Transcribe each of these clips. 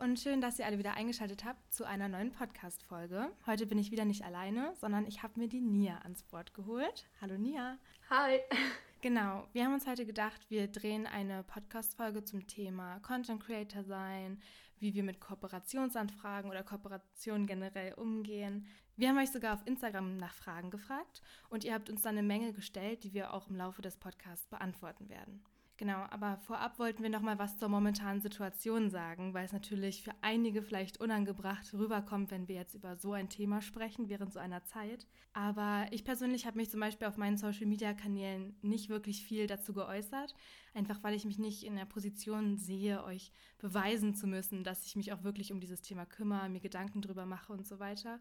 und schön, dass ihr alle wieder eingeschaltet habt zu einer neuen Podcast-Folge. Heute bin ich wieder nicht alleine, sondern ich habe mir die Nia ans Board geholt. Hallo Nia. Hi. Genau, wir haben uns heute gedacht, wir drehen eine Podcast-Folge zum Thema Content Creator sein, wie wir mit Kooperationsanfragen oder Kooperationen generell umgehen. Wir haben euch sogar auf Instagram nach Fragen gefragt und ihr habt uns dann eine Menge gestellt, die wir auch im Laufe des Podcasts beantworten werden. Genau, aber vorab wollten wir noch mal was zur momentanen Situation sagen, weil es natürlich für einige vielleicht unangebracht rüberkommt, wenn wir jetzt über so ein Thema sprechen während so einer Zeit. Aber ich persönlich habe mich zum Beispiel auf meinen Social-Media-Kanälen nicht wirklich viel dazu geäußert, einfach weil ich mich nicht in der Position sehe, euch beweisen zu müssen, dass ich mich auch wirklich um dieses Thema kümmere, mir Gedanken drüber mache und so weiter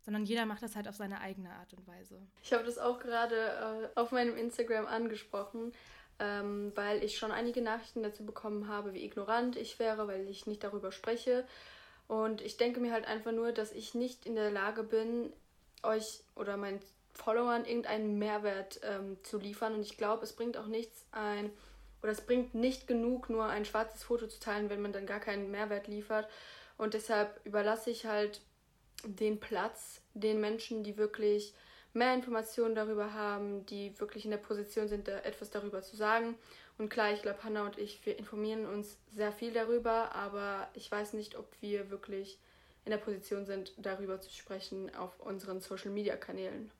sondern jeder macht das halt auf seine eigene Art und Weise. Ich habe das auch gerade äh, auf meinem Instagram angesprochen ähm, weil ich schon einige Nachrichten dazu bekommen habe, wie ignorant ich wäre, weil ich nicht darüber spreche. Und ich denke mir halt einfach nur, dass ich nicht in der Lage bin, euch oder meinen Followern irgendeinen Mehrwert ähm, zu liefern. Und ich glaube, es bringt auch nichts ein, oder es bringt nicht genug, nur ein schwarzes Foto zu teilen, wenn man dann gar keinen Mehrwert liefert. Und deshalb überlasse ich halt den Platz den Menschen, die wirklich mehr Informationen darüber haben, die wirklich in der Position sind, da etwas darüber zu sagen. Und klar, ich glaube, Hannah und ich, wir informieren uns sehr viel darüber, aber ich weiß nicht, ob wir wirklich in der Position sind, darüber zu sprechen auf unseren Social-Media-Kanälen.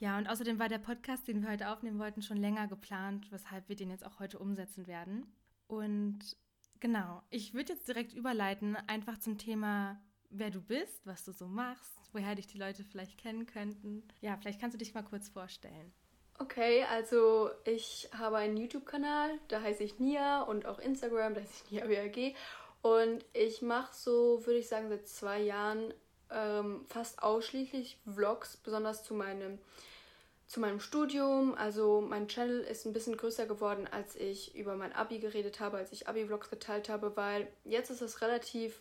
Ja, und außerdem war der Podcast, den wir heute aufnehmen wollten, schon länger geplant, weshalb wir den jetzt auch heute umsetzen werden. Und genau, ich würde jetzt direkt überleiten, einfach zum Thema wer du bist, was du so machst, woher dich die Leute vielleicht kennen könnten. Ja, vielleicht kannst du dich mal kurz vorstellen. Okay, also ich habe einen YouTube-Kanal, da heiße ich Nia und auch Instagram, da heiße ich Nia BAG. Und ich mache so, würde ich sagen, seit zwei Jahren ähm, fast ausschließlich Vlogs, besonders zu meinem, zu meinem Studium. Also mein Channel ist ein bisschen größer geworden, als ich über mein Abi geredet habe, als ich Abi-Vlogs geteilt habe, weil jetzt ist es relativ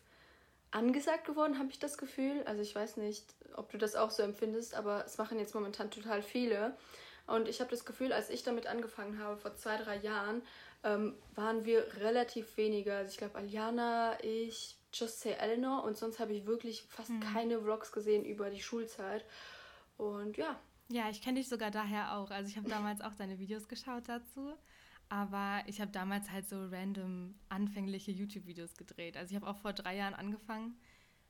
angesagt geworden, habe ich das Gefühl. Also ich weiß nicht, ob du das auch so empfindest, aber es machen jetzt momentan total viele. Und ich habe das Gefühl, als ich damit angefangen habe, vor zwei, drei Jahren, ähm, waren wir relativ weniger. Also ich glaube, Aliana, ich, Just Say Eleanor und sonst habe ich wirklich fast mhm. keine Vlogs gesehen über die Schulzeit. Und ja. Ja, ich kenne dich sogar daher auch. Also ich habe damals auch deine Videos geschaut dazu. Aber ich habe damals halt so random anfängliche YouTube-Videos gedreht. Also ich habe auch vor drei Jahren angefangen,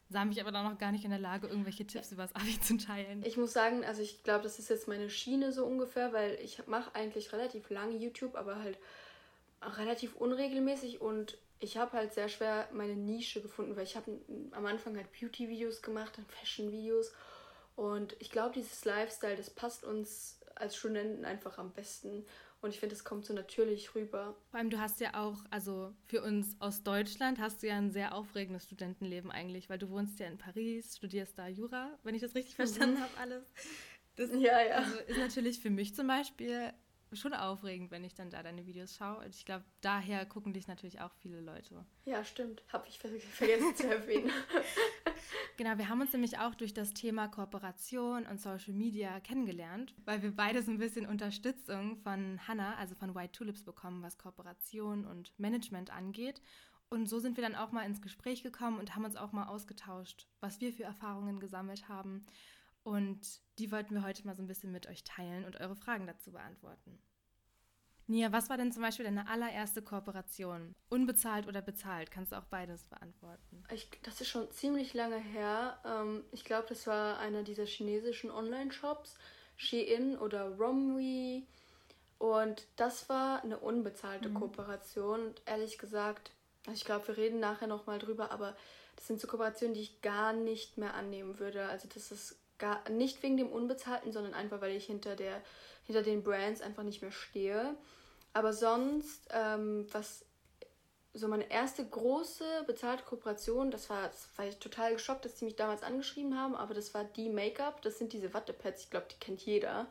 sah mich aber dann noch gar nicht in der Lage, irgendwelche Tipps über das Abi zu teilen. Ich muss sagen, also ich glaube, das ist jetzt meine Schiene so ungefähr, weil ich mache eigentlich relativ lange YouTube, aber halt relativ unregelmäßig und ich habe halt sehr schwer meine Nische gefunden, weil ich habe am Anfang halt Beauty-Videos gemacht, dann Fashion-Videos und ich glaube, dieses Lifestyle, das passt uns als Studenten einfach am besten. Und ich finde, es kommt so natürlich rüber. Vor allem, du hast ja auch, also für uns aus Deutschland hast du ja ein sehr aufregendes Studentenleben eigentlich, weil du wohnst ja in Paris, studierst da Jura, wenn ich das richtig verstanden mhm. habe, alles. Das ja, ja. Also ist natürlich für mich zum Beispiel schon aufregend, wenn ich dann da deine Videos schaue. Und ich glaube, daher gucken dich natürlich auch viele Leute. Ja, stimmt. Habe ich vergessen zu erwähnen. genau, wir haben uns nämlich auch durch das Thema Kooperation und Social Media kennengelernt, weil wir beide so ein bisschen Unterstützung von Hannah, also von White Tulips, bekommen, was Kooperation und Management angeht. Und so sind wir dann auch mal ins Gespräch gekommen und haben uns auch mal ausgetauscht, was wir für Erfahrungen gesammelt haben und die wollten wir heute mal so ein bisschen mit euch teilen und eure Fragen dazu beantworten. Nia, was war denn zum Beispiel deine allererste Kooperation? Unbezahlt oder bezahlt? Kannst du auch beides beantworten? Ich, das ist schon ziemlich lange her. Ähm, ich glaube, das war einer dieser chinesischen Online-Shops, Shein oder Romwe. Und das war eine unbezahlte mhm. Kooperation. Und ehrlich gesagt, ich glaube, wir reden nachher nochmal drüber, aber das sind so Kooperationen, die ich gar nicht mehr annehmen würde. Also das ist Gar, nicht wegen dem Unbezahlten, sondern einfach, weil ich hinter, der, hinter den Brands einfach nicht mehr stehe. Aber sonst, ähm, was so meine erste große bezahlte Kooperation, das war, das war ich total geschockt, dass die mich damals angeschrieben haben, aber das war die Make-up, das sind diese Wattepads, ich glaube, die kennt jeder.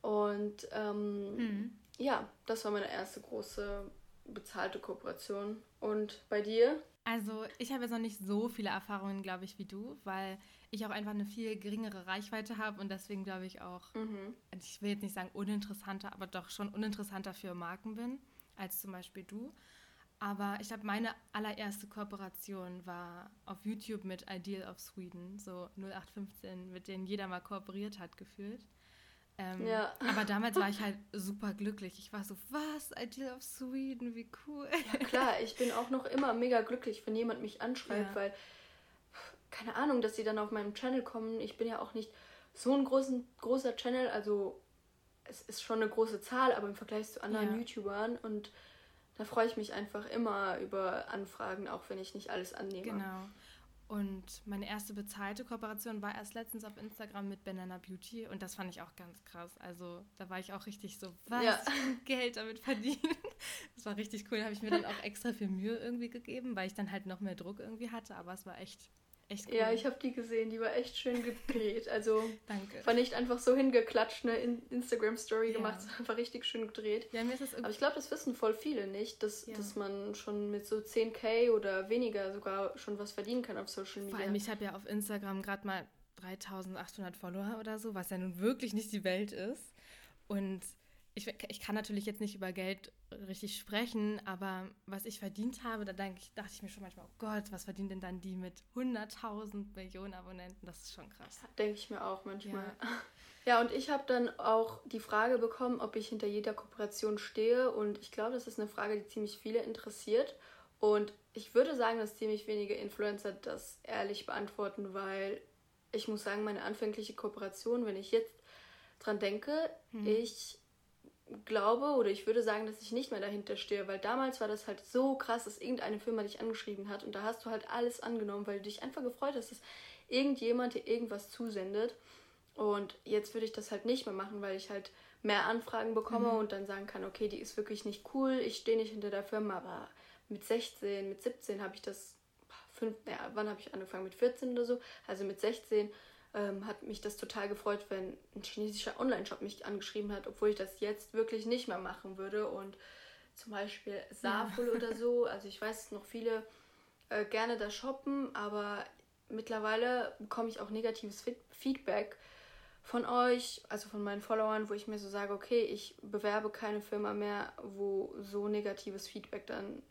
Und ähm, mhm. ja, das war meine erste große bezahlte Kooperation. Und bei dir? Also ich habe jetzt noch nicht so viele Erfahrungen, glaube ich, wie du, weil ich auch einfach eine viel geringere Reichweite habe und deswegen glaube ich auch, mhm. ich will jetzt nicht sagen uninteressanter, aber doch schon uninteressanter für Marken bin als zum Beispiel du. Aber ich glaube, meine allererste Kooperation war auf YouTube mit Ideal of Sweden, so 0815, mit denen jeder mal kooperiert hat, gefühlt. Ähm, ja. Aber damals war ich halt super glücklich. Ich war so, was? Ideal of Sweden, wie cool. Ja, klar, ich bin auch noch immer mega glücklich, wenn jemand mich anschreibt, ja. weil, keine Ahnung, dass sie dann auf meinem Channel kommen. Ich bin ja auch nicht so ein großen, großer Channel, also es ist schon eine große Zahl, aber im Vergleich zu anderen ja. YouTubern und da freue ich mich einfach immer über Anfragen, auch wenn ich nicht alles annehme. Genau. Und meine erste bezahlte Kooperation war erst letztens auf Instagram mit Banana Beauty und das fand ich auch ganz krass. Also da war ich auch richtig so, was ja. Geld damit verdienen. Das war richtig cool. Da habe ich mir dann auch extra viel Mühe irgendwie gegeben, weil ich dann halt noch mehr Druck irgendwie hatte. Aber es war echt Echt cool. Ja, ich habe die gesehen, die war echt schön gedreht. Also Danke. war nicht einfach so hingeklatscht, eine Instagram-Story ja. gemacht, sondern war richtig schön gedreht. Ja, mir ist das Aber ich glaube, das wissen voll viele nicht, dass, ja. dass man schon mit so 10k oder weniger sogar schon was verdienen kann auf Social Media. Vor allem, ich habe ja auf Instagram gerade mal 3800 Follower oder so, was ja nun wirklich nicht die Welt ist. Und ich, ich kann natürlich jetzt nicht über Geld richtig sprechen, aber was ich verdient habe, da denke ich, dachte ich mir schon manchmal, oh Gott, was verdienen denn dann die mit 100.000 Millionen Abonnenten? Das ist schon krass. Denke ich mir auch manchmal. Ja, ja und ich habe dann auch die Frage bekommen, ob ich hinter jeder Kooperation stehe und ich glaube, das ist eine Frage, die ziemlich viele interessiert und ich würde sagen, dass ziemlich wenige Influencer das ehrlich beantworten, weil ich muss sagen, meine anfängliche Kooperation, wenn ich jetzt dran denke, hm. ich glaube oder ich würde sagen, dass ich nicht mehr dahinter stehe, weil damals war das halt so krass, dass irgendeine Firma dich angeschrieben hat und da hast du halt alles angenommen, weil du dich einfach gefreut hast, dass irgendjemand dir irgendwas zusendet. Und jetzt würde ich das halt nicht mehr machen, weil ich halt mehr Anfragen bekomme mhm. und dann sagen kann, okay, die ist wirklich nicht cool, ich stehe nicht hinter der Firma, aber mit 16, mit 17 habe ich das, fünf, naja, wann habe ich angefangen? Mit 14 oder so, also mit 16 ähm, hat mich das total gefreut, wenn ein chinesischer Online-Shop mich angeschrieben hat, obwohl ich das jetzt wirklich nicht mehr machen würde. Und zum Beispiel Saful ja. oder so, also ich weiß, noch viele äh, gerne da shoppen, aber mittlerweile bekomme ich auch negatives Feedback von euch, also von meinen Followern, wo ich mir so sage, okay, ich bewerbe keine Firma mehr, wo so negatives Feedback dann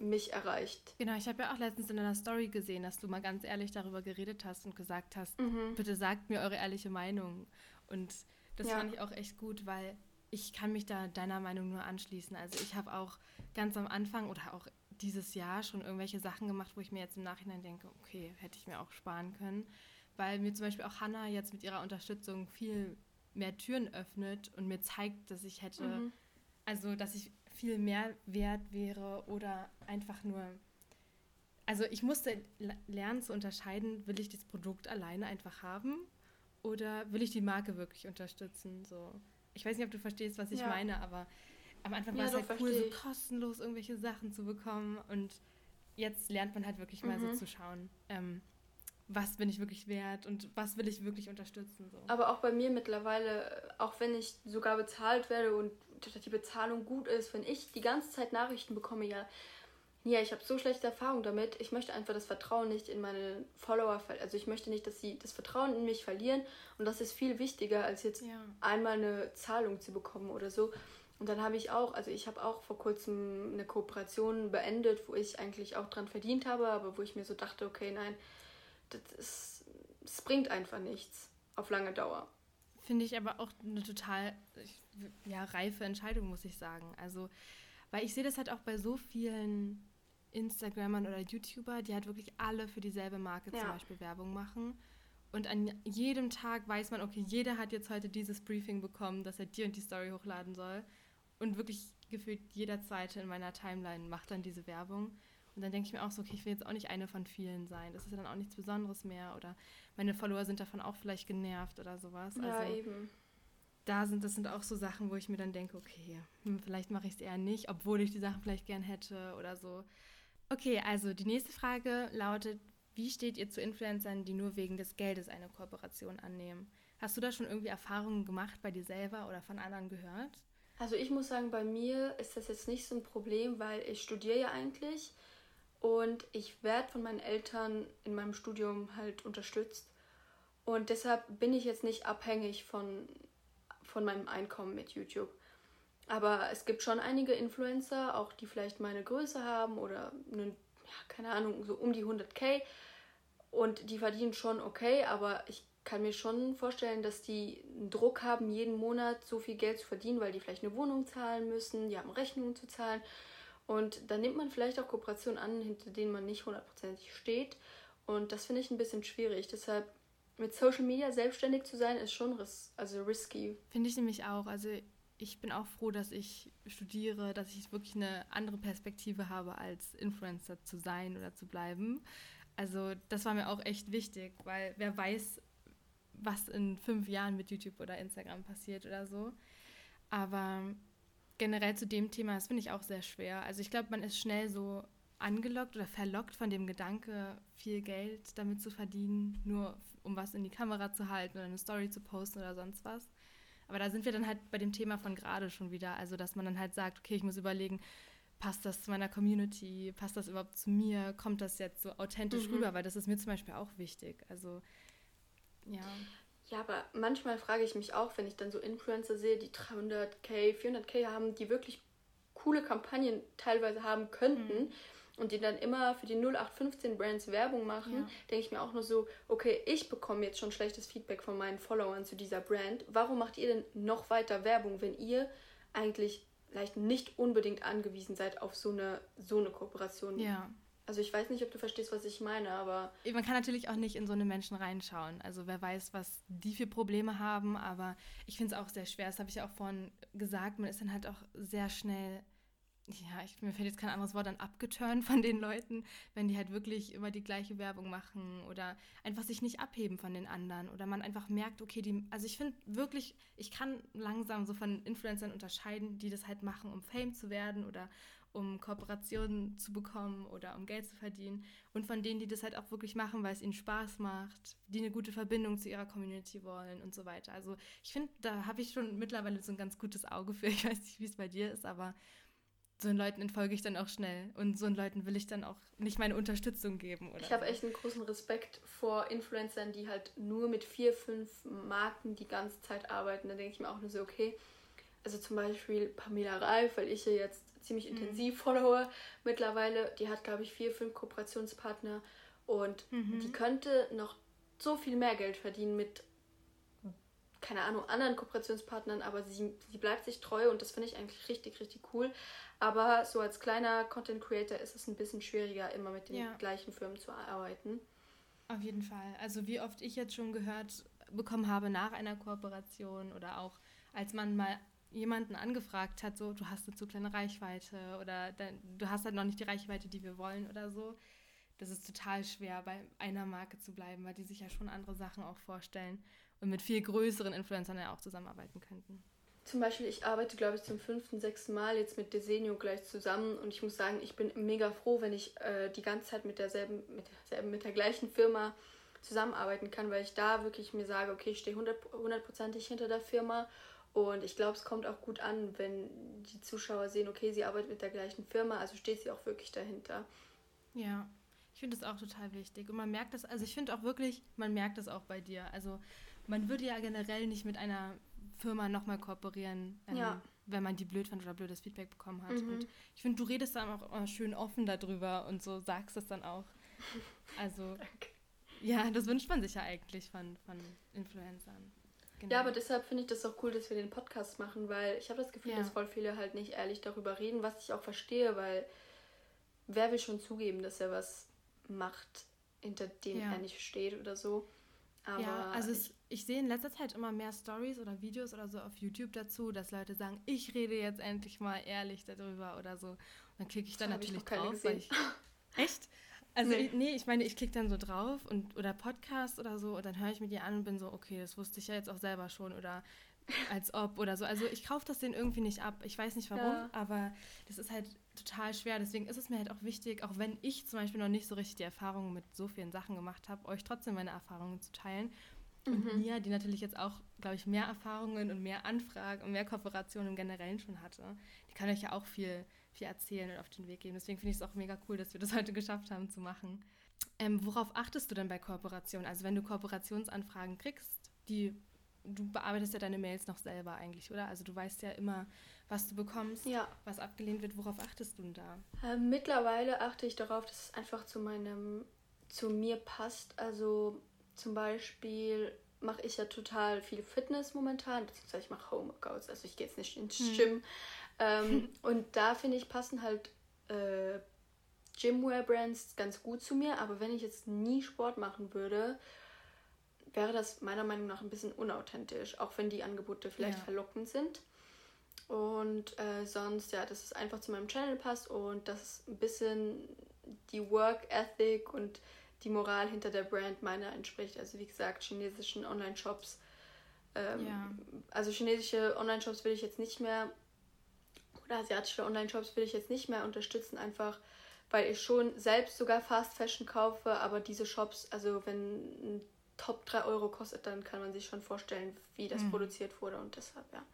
mich erreicht. Genau, ich habe ja auch letztens in einer Story gesehen, dass du mal ganz ehrlich darüber geredet hast und gesagt hast, mhm. bitte sagt mir eure ehrliche Meinung. Und das ja. fand ich auch echt gut, weil ich kann mich da deiner Meinung nur anschließen. Also ich habe auch ganz am Anfang oder auch dieses Jahr schon irgendwelche Sachen gemacht, wo ich mir jetzt im Nachhinein denke, okay, hätte ich mir auch sparen können. Weil mir zum Beispiel auch Hannah jetzt mit ihrer Unterstützung viel mehr Türen öffnet und mir zeigt, dass ich hätte, mhm. also dass ich viel mehr wert wäre oder einfach nur. Also ich musste lernen zu unterscheiden, will ich das Produkt alleine einfach haben oder will ich die Marke wirklich unterstützen? So. Ich weiß nicht, ob du verstehst, was ich ja. meine, aber am Anfang ja, war es halt cool, so kostenlos irgendwelche Sachen zu bekommen und jetzt lernt man halt wirklich mal mhm. so zu schauen. Ähm, was bin ich wirklich wert und was will ich wirklich unterstützen. So. Aber auch bei mir mittlerweile, auch wenn ich sogar bezahlt werde und die Bezahlung gut ist, wenn ich die ganze Zeit Nachrichten bekomme, ja, ja, ich habe so schlechte Erfahrungen damit. Ich möchte einfach das Vertrauen nicht in meine Follower verlieren. Also ich möchte nicht, dass sie das Vertrauen in mich verlieren. Und das ist viel wichtiger, als jetzt ja. einmal eine Zahlung zu bekommen oder so. Und dann habe ich auch, also ich habe auch vor kurzem eine Kooperation beendet, wo ich eigentlich auch dran verdient habe, aber wo ich mir so dachte, okay, nein, das, ist, das bringt einfach nichts auf lange Dauer. Finde ich aber auch eine total ja, reife Entscheidung, muss ich sagen. Also, weil ich sehe das halt auch bei so vielen Instagrammern oder YouTuber, die halt wirklich alle für dieselbe Marke ja. zum Beispiel Werbung machen. Und an jedem Tag weiß man, okay, jeder hat jetzt heute dieses Briefing bekommen, dass er die und die Story hochladen soll. Und wirklich gefühlt jeder zweite in meiner Timeline macht dann diese Werbung. Und dann denke ich mir auch so, okay, ich will jetzt auch nicht eine von vielen sein. Das ist ja dann auch nichts Besonderes mehr. Oder meine Follower sind davon auch vielleicht genervt oder sowas. Ja, also, eben. Da sind, das sind auch so Sachen, wo ich mir dann denke, okay, hm, vielleicht mache ich es eher nicht, obwohl ich die Sachen vielleicht gern hätte oder so. Okay, also die nächste Frage lautet, wie steht ihr zu Influencern, die nur wegen des Geldes eine Kooperation annehmen? Hast du da schon irgendwie Erfahrungen gemacht bei dir selber oder von anderen gehört? Also ich muss sagen, bei mir ist das jetzt nicht so ein Problem, weil ich studiere ja eigentlich und ich werde von meinen Eltern in meinem Studium halt unterstützt. Und deshalb bin ich jetzt nicht abhängig von, von meinem Einkommen mit YouTube. Aber es gibt schon einige Influencer, auch die vielleicht meine Größe haben oder einen, ja, keine Ahnung, so um die 100k. Und die verdienen schon okay, aber ich kann mir schon vorstellen, dass die einen Druck haben, jeden Monat so viel Geld zu verdienen, weil die vielleicht eine Wohnung zahlen müssen, die haben Rechnungen zu zahlen. Und dann nimmt man vielleicht auch Kooperationen an, hinter denen man nicht hundertprozentig steht. Und das finde ich ein bisschen schwierig. Deshalb mit Social Media selbstständig zu sein, ist schon ris also risky. Finde ich nämlich auch. Also ich bin auch froh, dass ich studiere, dass ich wirklich eine andere Perspektive habe, als Influencer zu sein oder zu bleiben. Also das war mir auch echt wichtig, weil wer weiß, was in fünf Jahren mit YouTube oder Instagram passiert oder so. Aber generell zu dem Thema, das finde ich auch sehr schwer. Also ich glaube, man ist schnell so angelockt oder verlockt von dem Gedanke, viel Geld damit zu verdienen, nur um was in die Kamera zu halten oder eine Story zu posten oder sonst was. Aber da sind wir dann halt bei dem Thema von gerade schon wieder. Also, dass man dann halt sagt, okay, ich muss überlegen, passt das zu meiner Community, passt das überhaupt zu mir, kommt das jetzt so authentisch mhm. rüber, weil das ist mir zum Beispiel auch wichtig. Also, ja. Ja, aber manchmal frage ich mich auch, wenn ich dann so Influencer sehe, die 300k, 400k haben, die wirklich coole Kampagnen teilweise haben könnten. Mhm und die dann immer für die 0815 Brands Werbung machen, ja. denke ich mir auch nur so, okay, ich bekomme jetzt schon schlechtes Feedback von meinen Followern zu dieser Brand. Warum macht ihr denn noch weiter Werbung, wenn ihr eigentlich vielleicht nicht unbedingt angewiesen seid auf so eine, so eine Kooperation? Ja. Also ich weiß nicht, ob du verstehst, was ich meine, aber... Man kann natürlich auch nicht in so eine Menschen reinschauen. Also wer weiß, was die für Probleme haben, aber ich finde es auch sehr schwer. Das habe ich ja auch vorhin gesagt. Man ist dann halt auch sehr schnell ja, ich, mir fällt jetzt kein anderes Wort an, abgeturnt von den Leuten, wenn die halt wirklich immer die gleiche Werbung machen oder einfach sich nicht abheben von den anderen oder man einfach merkt, okay, die, also ich finde wirklich, ich kann langsam so von Influencern unterscheiden, die das halt machen, um Fame zu werden oder um Kooperationen zu bekommen oder um Geld zu verdienen und von denen, die das halt auch wirklich machen, weil es ihnen Spaß macht, die eine gute Verbindung zu ihrer Community wollen und so weiter. Also ich finde, da habe ich schon mittlerweile so ein ganz gutes Auge für. Ich weiß nicht, wie es bei dir ist, aber so einen Leuten entfolge ich dann auch schnell. Und so einen Leuten will ich dann auch nicht meine Unterstützung geben. Oder ich habe echt einen großen Respekt vor Influencern, die halt nur mit vier, fünf Marken die ganze Zeit arbeiten. Da denke ich mir auch nur so, okay, also zum Beispiel Pamela Reif, weil ich ja jetzt ziemlich mhm. intensiv mhm. followe mittlerweile, die hat, glaube ich, vier, fünf Kooperationspartner und mhm. die könnte noch so viel mehr Geld verdienen mit keine Ahnung, anderen Kooperationspartnern, aber sie, sie bleibt sich treu und das finde ich eigentlich richtig, richtig cool. Aber so als kleiner Content Creator ist es ein bisschen schwieriger, immer mit den ja. gleichen Firmen zu arbeiten. Auf jeden Fall. Also wie oft ich jetzt schon gehört bekommen habe nach einer Kooperation oder auch als man mal jemanden angefragt hat, so du hast eine zu kleine Reichweite oder du hast halt noch nicht die Reichweite, die wir wollen oder so. Das ist total schwer, bei einer Marke zu bleiben, weil die sich ja schon andere Sachen auch vorstellen und mit viel größeren Influencern ja auch zusammenarbeiten könnten. Zum Beispiel, ich arbeite, glaube ich, zum fünften, sechsten Mal jetzt mit Desenio gleich zusammen und ich muss sagen, ich bin mega froh, wenn ich äh, die ganze Zeit mit derselben, mit derselben, mit der gleichen Firma zusammenarbeiten kann, weil ich da wirklich mir sage, okay, ich stehe hundertprozentig hinter der Firma und ich glaube, es kommt auch gut an, wenn die Zuschauer sehen, okay, sie arbeitet mit der gleichen Firma, also steht sie auch wirklich dahinter. Ja, ich finde das auch total wichtig und man merkt das, also ich finde auch wirklich, man merkt das auch bei dir, also man würde ja generell nicht mit einer Firma nochmal kooperieren, ähm, ja. wenn man die blöd fand oder blödes Feedback bekommen hat. Mhm. Und ich finde, du redest dann auch immer schön offen darüber und so sagst es dann auch. Also, ja, das wünscht man sich ja eigentlich von, von Influencern. Genau. Ja, aber deshalb finde ich das auch cool, dass wir den Podcast machen, weil ich habe das Gefühl, ja. dass voll viele halt nicht ehrlich darüber reden, was ich auch verstehe, weil wer will schon zugeben, dass er was macht, hinter dem ja. er nicht steht oder so. Aber ja, also es, ich sehe in letzter Zeit immer mehr Stories oder Videos oder so auf YouTube dazu, dass Leute sagen, ich rede jetzt endlich mal ehrlich darüber oder so. Und dann klicke ich dann natürlich ich drauf. Ich, echt? Also nee. Ich, nee, ich meine, ich klicke dann so drauf und oder Podcast oder so und dann höre ich mir die an und bin so, okay, das wusste ich ja jetzt auch selber schon oder als ob oder so. Also ich kaufe das denen irgendwie nicht ab. Ich weiß nicht warum, ja. aber das ist halt total schwer. Deswegen ist es mir halt auch wichtig, auch wenn ich zum Beispiel noch nicht so richtig die Erfahrungen mit so vielen Sachen gemacht habe, euch trotzdem meine Erfahrungen zu teilen und mhm. Nia, die natürlich jetzt auch, glaube ich, mehr Erfahrungen und mehr Anfragen und mehr Kooperationen im Generellen schon hatte, die kann euch ja auch viel, viel erzählen und auf den Weg geben. Deswegen finde ich es auch mega cool, dass wir das heute geschafft haben zu machen. Ähm, worauf achtest du denn bei Kooperationen? Also wenn du Kooperationsanfragen kriegst, die du bearbeitest ja deine Mails noch selber eigentlich, oder? Also du weißt ja immer, was du bekommst, ja. was abgelehnt wird. Worauf achtest du denn da? Äh, mittlerweile achte ich darauf, dass es einfach zu meinem, zu mir passt. Also zum Beispiel mache ich ja total viel Fitness momentan, beziehungsweise ich mache Homeworkouts, also ich gehe jetzt nicht ins hm. Gym. Ähm, und da finde ich, passen halt äh, Gymwear-Brands ganz gut zu mir, aber wenn ich jetzt nie Sport machen würde, wäre das meiner Meinung nach ein bisschen unauthentisch, auch wenn die Angebote vielleicht ja. verlockend sind. Und äh, sonst, ja, dass es einfach zu meinem Channel passt und dass ein bisschen die Work Ethic und die Moral hinter der Brand meiner entspricht. Also wie gesagt, chinesischen Online-Shops. Ähm, ja. Also chinesische Online-Shops will ich jetzt nicht mehr oder asiatische Online-Shops will ich jetzt nicht mehr unterstützen, einfach weil ich schon selbst sogar Fast Fashion kaufe, aber diese Shops, also wenn ein Top 3 Euro kostet, dann kann man sich schon vorstellen, wie das mhm. produziert wurde und deshalb, ja.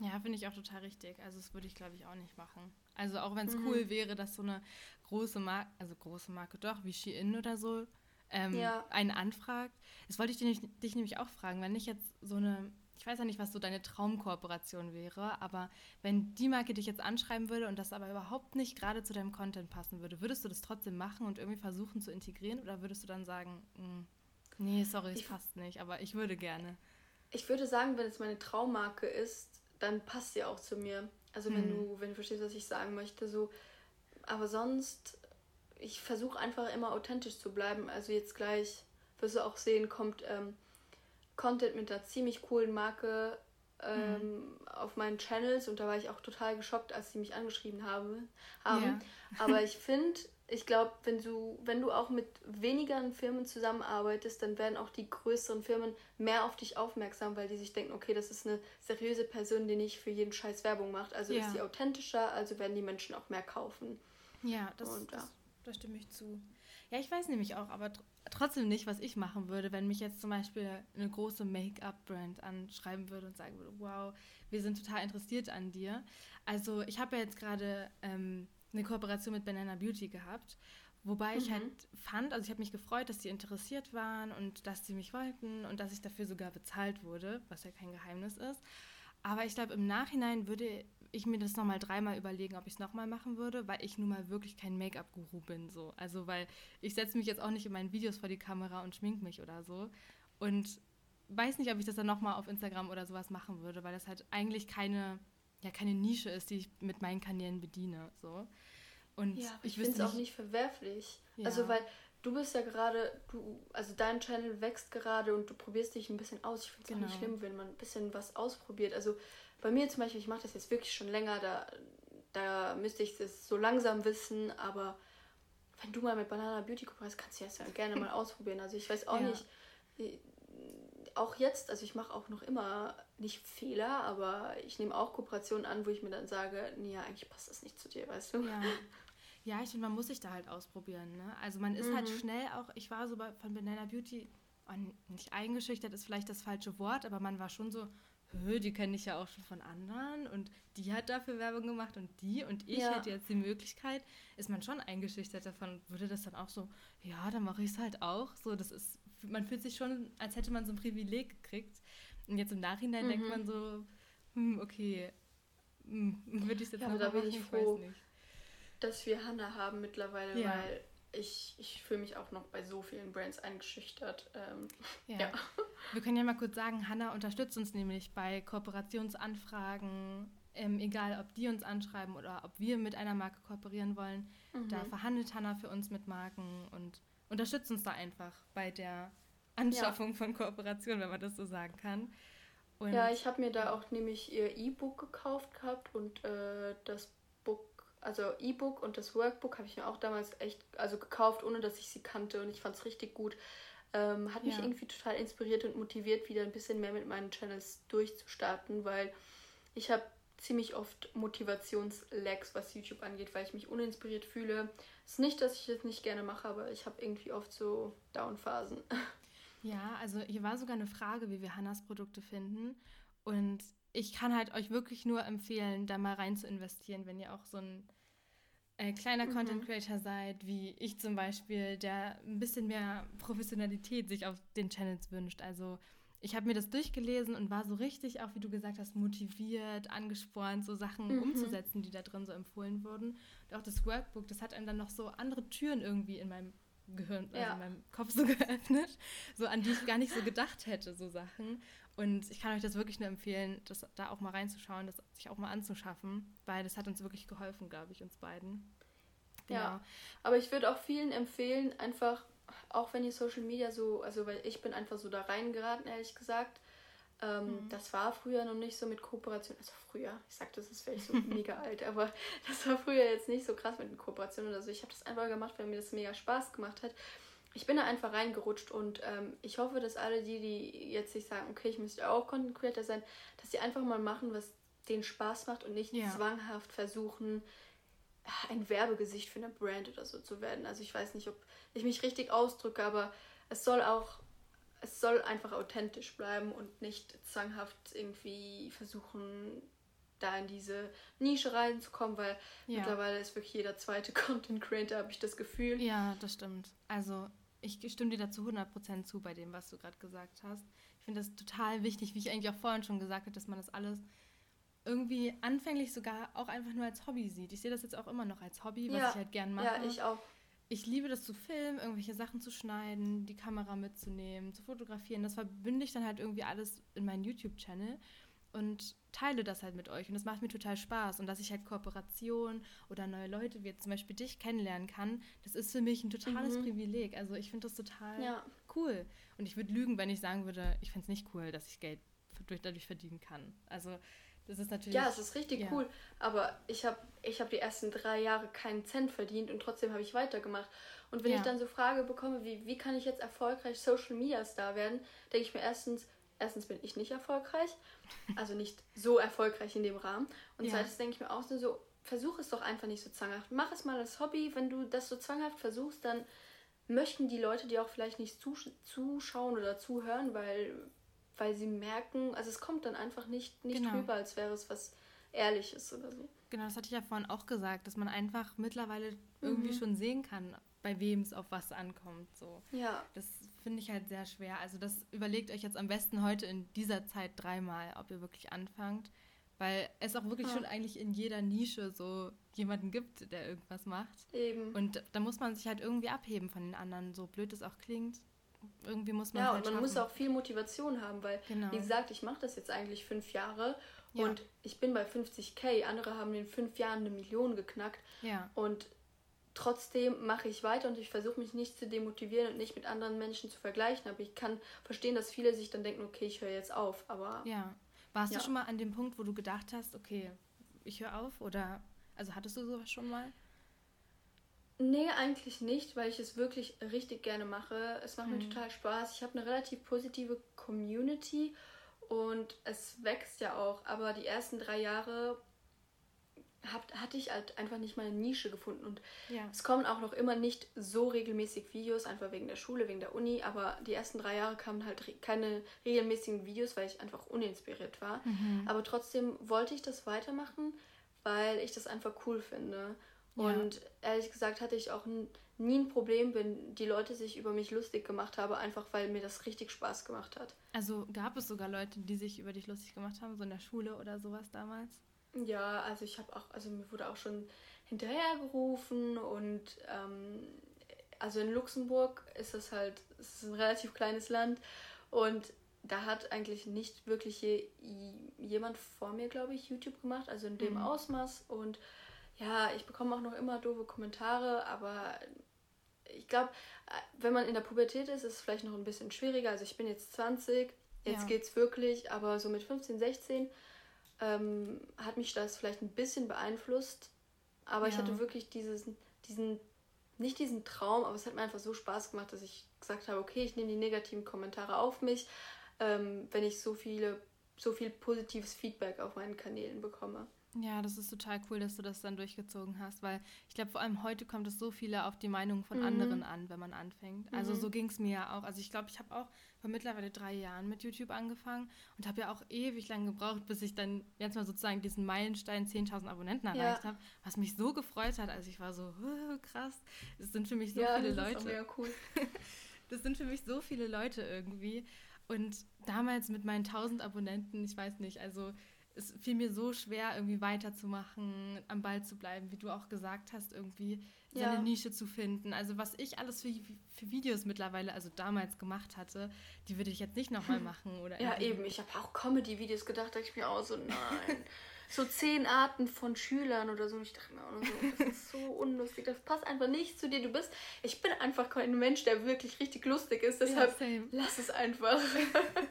Ja, finde ich auch total richtig. Also das würde ich, glaube ich, auch nicht machen. Also auch wenn es mhm. cool wäre, dass so eine große Marke, also große Marke doch, wie Shein oder so, ähm, ja. einen anfragt. Das wollte ich dich, dich nämlich auch fragen, wenn ich jetzt so eine, ich weiß ja nicht, was so deine Traumkooperation wäre, aber wenn die Marke dich jetzt anschreiben würde und das aber überhaupt nicht gerade zu deinem Content passen würde, würdest du das trotzdem machen und irgendwie versuchen zu integrieren oder würdest du dann sagen, mh, hm, nee, sorry, es passt nicht, aber ich würde gerne? Ich würde sagen, wenn es meine Traummarke ist, dann passt sie auch zu mir. Also wenn mhm. du, wenn du verstehst, was ich sagen möchte, so. Aber sonst, ich versuche einfach immer authentisch zu bleiben. Also jetzt gleich wirst du auch sehen, kommt ähm, Content mit einer ziemlich coolen Marke ähm, mhm. auf meinen Channels und da war ich auch total geschockt, als sie mich angeschrieben haben. haben. Ja. Aber ich finde, ich glaube, wenn du, wenn du auch mit wenigeren Firmen zusammenarbeitest, dann werden auch die größeren Firmen mehr auf dich aufmerksam, weil die sich denken, okay, das ist eine seriöse Person, die nicht für jeden Scheiß Werbung macht. Also ja. ist sie authentischer, also werden die Menschen auch mehr kaufen. Ja, das, Und, das, da stimme ich zu. Ja, ich weiß nämlich auch, aber tr trotzdem nicht, was ich machen würde, wenn mich jetzt zum Beispiel eine große Make-up-Brand anschreiben würde und sagen würde, wow, wir sind total interessiert an dir. Also ich habe ja jetzt gerade ähm, eine Kooperation mit Banana Beauty gehabt. Wobei mhm. ich halt fand, also ich habe mich gefreut, dass sie interessiert waren und dass sie mich wollten und dass ich dafür sogar bezahlt wurde, was ja kein Geheimnis ist. Aber ich glaube, im Nachhinein würde ich mir das nochmal dreimal überlegen, ob ich es nochmal machen würde, weil ich nun mal wirklich kein Make-up-Guru bin. So. Also, weil ich setze mich jetzt auch nicht in meinen Videos vor die Kamera und schmink mich oder so. Und weiß nicht, ob ich das dann nochmal auf Instagram oder sowas machen würde, weil das halt eigentlich keine ja keine Nische ist, die ich mit meinen Kanälen bediene. So. Und ja, ich, ich finde es auch nicht verwerflich. Ja. Also weil du bist ja gerade, du, also dein Channel wächst gerade und du probierst dich ein bisschen aus. Ich finde es genau. auch nicht schlimm, wenn man ein bisschen was ausprobiert. Also bei mir zum Beispiel, ich mache das jetzt wirklich schon länger, da, da müsste ich das so langsam wissen, aber wenn du mal mit Banana Beauty kooperierst, kannst du das ja gerne mal ausprobieren. Also ich weiß auch ja. nicht, auch jetzt, also ich mache auch noch immer nicht Fehler, aber ich nehme auch Kooperationen an, wo ich mir dann sage, nee, eigentlich passt das nicht zu dir, weißt du? Ja. Ja, ich finde, man muss sich da halt ausprobieren. Ne? Also man ist halt mhm. halt schnell auch, ich war so bei, von Banana Beauty, oh, nicht eingeschüchtert ist vielleicht das falsche Wort, aber man war schon so, die kenne ich ja auch schon von anderen und die hat dafür Werbung gemacht und die und ich ja. hätte jetzt die Möglichkeit, ist man schon eingeschüchtert davon, würde das dann auch so, ja, dann mache ich es halt auch. So, das ist man fühlt sich schon, als hätte man so ein Privileg gekriegt. Und jetzt im Nachhinein mhm. denkt man so, hm, okay, hm, würde ich es jetzt ja, noch da bin ich froh, dass wir Hannah haben mittlerweile, ja. weil ich, ich fühle mich auch noch bei so vielen Brands eingeschüchtert. Ähm, ja. ja. Wir können ja mal kurz sagen, Hannah unterstützt uns nämlich bei Kooperationsanfragen, ähm, egal ob die uns anschreiben oder ob wir mit einer Marke kooperieren wollen. Mhm. Da verhandelt Hannah für uns mit Marken und unterstützt uns da einfach bei der Anschaffung ja. von Kooperation, wenn man das so sagen kann. Und ja, ich habe mir da auch nämlich ihr E-Book gekauft gehabt und äh, das Book, also E-Book und das Workbook habe ich mir auch damals echt, also gekauft, ohne dass ich sie kannte und ich fand es richtig gut. Ähm, hat mich ja. irgendwie total inspiriert und motiviert, wieder ein bisschen mehr mit meinen Channels durchzustarten, weil ich habe ziemlich oft Motivationslags, was YouTube angeht, weil ich mich uninspiriert fühle. Es ist nicht, dass ich das nicht gerne mache, aber ich habe irgendwie oft so Downphasen. Ja, also hier war sogar eine Frage, wie wir Hannas Produkte finden. Und ich kann halt euch wirklich nur empfehlen, da mal rein zu investieren, wenn ihr auch so ein äh, kleiner mhm. Content Creator seid, wie ich zum Beispiel, der ein bisschen mehr Professionalität sich auf den Channels wünscht. Also ich habe mir das durchgelesen und war so richtig, auch wie du gesagt hast, motiviert, angespornt, so Sachen mhm. umzusetzen, die da drin so empfohlen wurden. Und auch das Workbook, das hat einem dann noch so andere Türen irgendwie in meinem Gehirn, also ja. in meinem Kopf so geöffnet, so an die ich gar nicht so gedacht hätte, so Sachen. Und ich kann euch das wirklich nur empfehlen, das da auch mal reinzuschauen, das sich auch mal anzuschaffen, weil das hat uns wirklich geholfen, glaube ich, uns beiden. Genau. Ja, aber ich würde auch vielen empfehlen, einfach, auch wenn ihr Social Media so, also weil ich bin einfach so da reingeraten, ehrlich gesagt. Ähm, mhm. Das war früher noch nicht so mit Kooperation, also früher, ich sag das ist vielleicht so mega alt, aber das war früher jetzt nicht so krass mit den Kooperationen oder so. Ich habe das einfach gemacht, weil mir das mega Spaß gemacht hat. Ich bin da einfach reingerutscht und ähm, ich hoffe, dass alle die, die jetzt sich sagen, okay, ich müsste auch Content Creator sein, dass sie einfach mal machen, was denen Spaß macht und nicht ja. zwanghaft versuchen, ein Werbegesicht für eine Brand oder so zu werden. Also ich weiß nicht, ob ich mich richtig ausdrücke, aber es soll auch, es soll einfach authentisch bleiben und nicht zwanghaft irgendwie versuchen, da in diese Nische reinzukommen, weil ja. mittlerweile ist wirklich jeder zweite Content Creator, habe ich das Gefühl. Ja, das stimmt. Also ich stimme dir dazu 100% zu bei dem, was du gerade gesagt hast. Ich finde das total wichtig, wie ich eigentlich auch vorhin schon gesagt habe, dass man das alles irgendwie anfänglich sogar auch einfach nur als Hobby sieht. Ich sehe das jetzt auch immer noch als Hobby, was ja. ich halt gern mache. Ja, ich auch. Ich liebe das zu filmen, irgendwelche Sachen zu schneiden, die Kamera mitzunehmen, zu fotografieren. Das verbinde ich dann halt irgendwie alles in meinen YouTube-Channel und teile das halt mit euch. Und das macht mir total Spaß. Und dass ich halt Kooperation oder neue Leute, wie jetzt zum Beispiel dich, kennenlernen kann, das ist für mich ein totales mhm. Privileg. Also ich finde das total ja. cool. Und ich würde lügen, wenn ich sagen würde, ich finde es nicht cool, dass ich Geld dadurch verdienen kann. Also das ist natürlich. Ja, es ist richtig ja. cool. Aber ich habe ich hab die ersten drei Jahre keinen Cent verdient und trotzdem habe ich weitergemacht. Und wenn ja. ich dann so Frage bekomme, wie, wie kann ich jetzt erfolgreich Social Media Star werden, denke ich mir erstens, erstens bin ich nicht erfolgreich. Also nicht so erfolgreich in dem Rahmen. Und ja. zweitens denke ich mir auch so, versuch es doch einfach nicht so zwanghaft. Mach es mal als Hobby. Wenn du das so zwanghaft versuchst, dann möchten die Leute dir auch vielleicht nicht zuschauen oder zuhören, weil weil sie merken, also es kommt dann einfach nicht, nicht genau. rüber, als wäre es was Ehrliches oder so. Genau, das hatte ich ja vorhin auch gesagt, dass man einfach mittlerweile mhm. irgendwie schon sehen kann, bei wem es auf was ankommt. So. Ja. Das finde ich halt sehr schwer. Also das überlegt euch jetzt am besten heute in dieser Zeit dreimal, ob ihr wirklich anfangt. Weil es auch wirklich ja. schon eigentlich in jeder Nische so jemanden gibt, der irgendwas macht. Eben. Und da muss man sich halt irgendwie abheben von den anderen, so blöd es auch klingt irgendwie muss man. Ja, halt und man schaffen. muss auch viel Motivation haben, weil, genau. wie gesagt, ich mache das jetzt eigentlich fünf Jahre ja. und ich bin bei 50k. Andere haben in fünf Jahren eine Million geknackt. Ja. Und trotzdem mache ich weiter und ich versuche mich nicht zu demotivieren und nicht mit anderen Menschen zu vergleichen. Aber ich kann verstehen, dass viele sich dann denken, okay, ich höre jetzt auf. Aber. Ja. Warst ja. du schon mal an dem Punkt, wo du gedacht hast, okay, ich höre auf? Oder also hattest du sowas schon mal? Nee, eigentlich nicht, weil ich es wirklich richtig gerne mache. Es macht mhm. mir total Spaß. Ich habe eine relativ positive Community und es wächst ja auch. Aber die ersten drei Jahre hab, hatte ich halt einfach nicht meine Nische gefunden. Und ja. es kommen auch noch immer nicht so regelmäßig Videos, einfach wegen der Schule, wegen der Uni. Aber die ersten drei Jahre kamen halt re keine regelmäßigen Videos, weil ich einfach uninspiriert war. Mhm. Aber trotzdem wollte ich das weitermachen, weil ich das einfach cool finde. Und ehrlich gesagt hatte ich auch nie ein Problem, wenn die Leute sich über mich lustig gemacht haben, einfach weil mir das richtig Spaß gemacht hat. Also gab es sogar Leute, die sich über dich lustig gemacht haben, so in der Schule oder sowas damals? Ja, also ich habe auch, also mir wurde auch schon hinterhergerufen und ähm, also in Luxemburg ist es halt, es ist ein relativ kleines Land und da hat eigentlich nicht wirklich je, jemand vor mir, glaube ich, YouTube gemacht, also in dem mhm. Ausmaß und ja, ich bekomme auch noch immer doofe Kommentare, aber ich glaube, wenn man in der Pubertät ist, ist es vielleicht noch ein bisschen schwieriger. Also ich bin jetzt 20, jetzt ja. geht's wirklich, aber so mit 15, 16 ähm, hat mich das vielleicht ein bisschen beeinflusst. Aber ja. ich hatte wirklich dieses, diesen, nicht diesen Traum, aber es hat mir einfach so Spaß gemacht, dass ich gesagt habe, okay, ich nehme die negativen Kommentare auf mich, ähm, wenn ich so viele, so viel positives Feedback auf meinen Kanälen bekomme. Ja, das ist total cool, dass du das dann durchgezogen hast, weil ich glaube, vor allem heute kommt es so viele auf die Meinung von mhm. anderen an, wenn man anfängt. Also mhm. so ging es mir ja auch. Also ich glaube, ich habe auch vor mittlerweile drei Jahren mit YouTube angefangen und habe ja auch ewig lang gebraucht, bis ich dann jetzt mal sozusagen diesen Meilenstein 10.000 Abonnenten erreicht ja. habe, was mich so gefreut hat. Also ich war so, krass, es sind für mich so ja, viele das Leute. Ist auch cool. das sind für mich so viele Leute irgendwie. Und damals mit meinen 1000 Abonnenten, ich weiß nicht, also es fiel mir so schwer, irgendwie weiterzumachen, am Ball zu bleiben, wie du auch gesagt hast, irgendwie seine ja. Nische zu finden. Also was ich alles für, für Videos mittlerweile, also damals gemacht hatte, die würde ich jetzt nicht nochmal machen. Oder ja, eben. Ich habe auch Comedy-Videos gedacht, da ich mir auch so, nein. so zehn Arten von Schülern oder so. Und ich dachte mir auch nur so, das ist so unlustig. Das passt einfach nicht zu dir. Du bist, ich bin einfach kein Mensch, der wirklich richtig lustig ist. Deshalb ja, lass es einfach.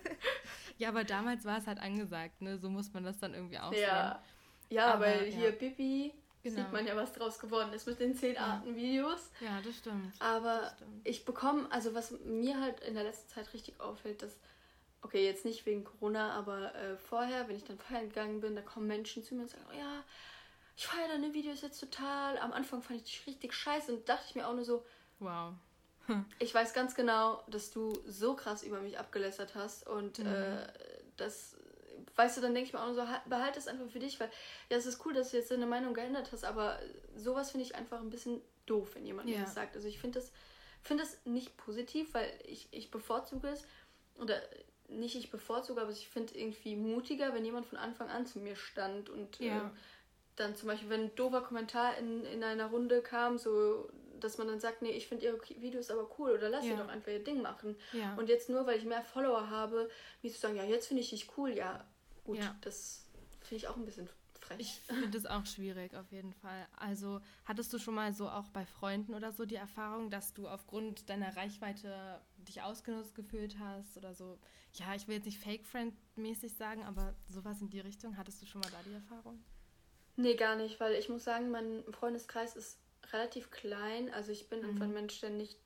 ja, aber damals war es halt angesagt, ne? So muss man das dann irgendwie auch Ja, ja aber, weil hier ja. Bibi genau. sieht man ja, was draus geworden ist mit den zehn Arten Videos. Ja, das stimmt. Aber das stimmt. ich bekomme, also was mir halt in der letzten Zeit richtig auffällt, dass okay, jetzt nicht wegen Corona, aber äh, vorher, wenn ich dann feiern gegangen bin, da kommen Menschen zu mir und sagen, oh ja, ich feiere deine Videos jetzt total. Am Anfang fand ich dich richtig scheiße und dachte ich mir auch nur so, wow. ich weiß ganz genau, dass du so krass über mich abgelästert hast und mhm. äh, das, weißt du, dann denke ich mir auch nur so, behalte es einfach für dich, weil ja, es ist cool, dass du jetzt deine Meinung geändert hast, aber sowas finde ich einfach ein bisschen doof, wenn jemand ja. mir das sagt. Also ich finde das, find das nicht positiv, weil ich, ich bevorzuge es oder nicht ich bevorzuge, aber ich finde irgendwie mutiger, wenn jemand von Anfang an zu mir stand und ja. äh, dann zum Beispiel, wenn ein doofer Kommentar in, in einer Runde kam, so dass man dann sagt, nee, ich finde ihre Videos aber cool oder lass ja. sie doch einfach ihr Ding machen. Ja. Und jetzt nur, weil ich mehr Follower habe, wie zu sagen, ja, jetzt finde ich dich cool, ja, gut, ja. das finde ich auch ein bisschen frech. Ich finde das auch schwierig, auf jeden Fall. Also, hattest du schon mal so auch bei Freunden oder so die Erfahrung, dass du aufgrund deiner Reichweite dich ausgenutzt gefühlt hast oder so? Ja, ich will jetzt nicht Fake-Friend-mäßig sagen, aber sowas in die Richtung. Hattest du schon mal da die Erfahrung? Nee, gar nicht, weil ich muss sagen, mein Freundeskreis ist relativ klein. Also ich bin mhm. einfach ein Mensch, der nicht,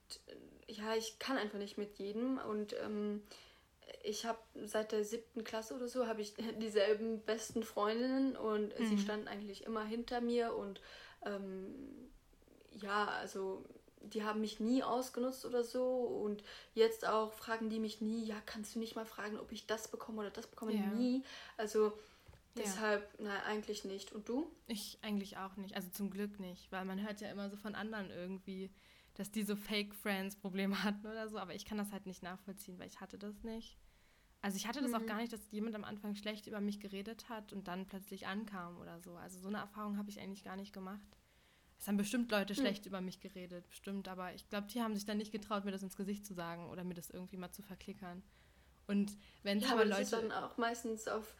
ja, ich kann einfach nicht mit jedem und ähm, ich habe seit der siebten Klasse oder so habe ich dieselben besten Freundinnen und mhm. sie standen eigentlich immer hinter mir und ähm, ja, also die haben mich nie ausgenutzt oder so und jetzt auch fragen die mich nie, ja, kannst du nicht mal fragen, ob ich das bekomme oder das bekomme? Ja. Nie. Also deshalb, ja. nein, eigentlich nicht. Und du? Ich eigentlich auch nicht. Also zum Glück nicht, weil man hört ja immer so von anderen irgendwie, dass die so Fake Friends Probleme hatten oder so, aber ich kann das halt nicht nachvollziehen, weil ich hatte das nicht. Also ich hatte das mhm. auch gar nicht, dass jemand am Anfang schlecht über mich geredet hat und dann plötzlich ankam oder so. Also so eine Erfahrung habe ich eigentlich gar nicht gemacht. Es haben bestimmt Leute hm. schlecht über mich geredet, bestimmt, aber ich glaube, die haben sich dann nicht getraut, mir das ins Gesicht zu sagen oder mir das irgendwie mal zu verklickern. Und wenn ja, aber Leute. Das ist dann auch meistens auf,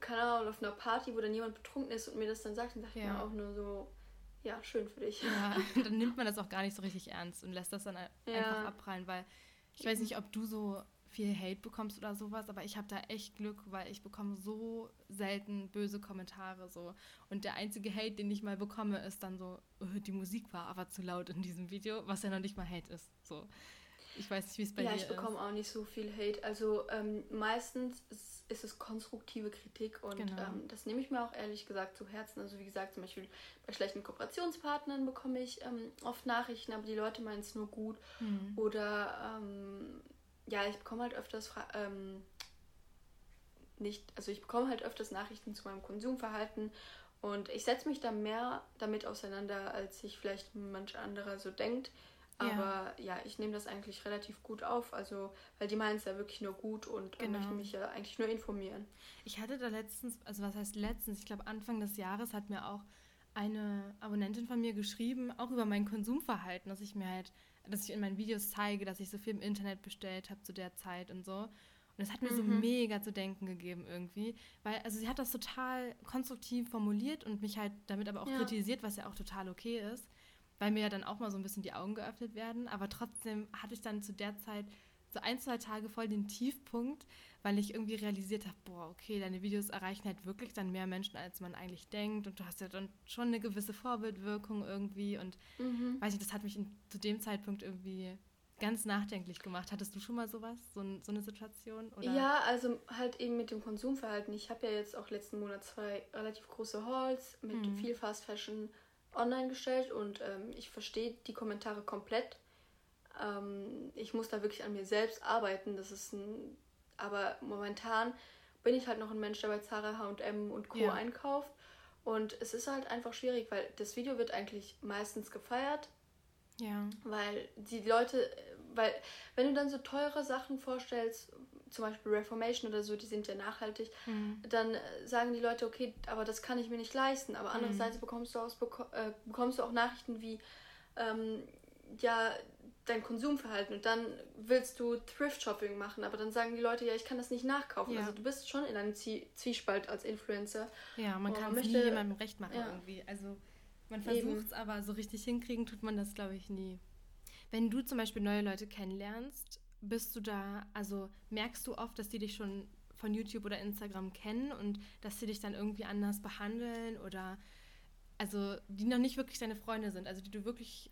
keine Ahnung, auf einer Party, wo dann jemand betrunken ist und mir das dann sagt, dann sagt ja. man auch nur so, ja, schön für dich. Ja, dann nimmt man das auch gar nicht so richtig ernst und lässt das dann ja. einfach abprallen, weil ich weiß nicht, ob du so viel Hate bekommst oder sowas, aber ich habe da echt Glück, weil ich bekomme so selten böse Kommentare so. Und der einzige Hate, den ich mal bekomme, ist dann so, oh, die Musik war aber zu laut in diesem Video, was ja noch nicht mal Hate ist. So. Ich weiß nicht, wie es bei ja, dir ist. Ja, ich bekomme auch nicht so viel Hate. Also ähm, meistens ist, ist, es konstruktive Kritik und genau. ähm, das nehme ich mir auch ehrlich gesagt zu Herzen. Also wie gesagt, zum Beispiel bei schlechten Kooperationspartnern bekomme ich ähm, oft Nachrichten, aber die Leute meinen es nur gut. Mhm. Oder ähm, ja, ich bekomme halt öfters ähm, nicht, also ich bekomme halt öfters Nachrichten zu meinem Konsumverhalten und ich setze mich da mehr damit auseinander, als sich vielleicht manch anderer so denkt. Aber ja, ja ich nehme das eigentlich relativ gut auf, also weil die meinen es ja wirklich nur gut und genau. möchten mich ja eigentlich nur informieren. Ich hatte da letztens, also was heißt letztens, ich glaube Anfang des Jahres hat mir auch eine Abonnentin von mir geschrieben, auch über mein Konsumverhalten, dass ich mir halt dass ich in meinen Videos zeige, dass ich so viel im Internet bestellt habe zu der Zeit und so. Und das hat mir mhm. so mega zu denken gegeben irgendwie, weil also sie hat das total konstruktiv formuliert und mich halt damit aber auch ja. kritisiert, was ja auch total okay ist, weil mir ja dann auch mal so ein bisschen die Augen geöffnet werden, aber trotzdem hatte ich dann zu der Zeit so ein, zwei Tage voll den Tiefpunkt, weil ich irgendwie realisiert habe, boah, okay, deine Videos erreichen halt wirklich dann mehr Menschen, als man eigentlich denkt und du hast ja dann schon eine gewisse Vorbildwirkung irgendwie und mhm. weiß ich, das hat mich in, zu dem Zeitpunkt irgendwie ganz nachdenklich gemacht. Hattest du schon mal sowas, so, so eine Situation? Oder? Ja, also halt eben mit dem Konsumverhalten. Ich habe ja jetzt auch letzten Monat zwei relativ große Halls mit mhm. viel Fast Fashion online gestellt und ähm, ich verstehe die Kommentare komplett. Ähm, ich muss da wirklich an mir selbst arbeiten. Das ist ein aber momentan bin ich halt noch ein Mensch, der bei Zara, H&M und Co. Ja. einkauft. Und es ist halt einfach schwierig, weil das Video wird eigentlich meistens gefeiert. Ja. Weil die Leute, weil wenn du dann so teure Sachen vorstellst, zum Beispiel Reformation oder so, die sind ja nachhaltig, mhm. dann sagen die Leute, okay, aber das kann ich mir nicht leisten. Aber andererseits mhm. bekommst, du aus, äh, bekommst du auch Nachrichten wie, ähm, ja, dein Konsumverhalten und dann willst du Thrift-Shopping machen, aber dann sagen die Leute, ja, ich kann das nicht nachkaufen. Ja. Also du bist schon in einem Zwiespalt als Influencer. Ja, man kann es nie jemandem recht machen ja. irgendwie. Also man versucht es, aber so richtig hinkriegen tut man das, glaube ich, nie. Wenn du zum Beispiel neue Leute kennenlernst, bist du da, also merkst du oft, dass die dich schon von YouTube oder Instagram kennen und dass sie dich dann irgendwie anders behandeln oder also die noch nicht wirklich deine Freunde sind, also die du wirklich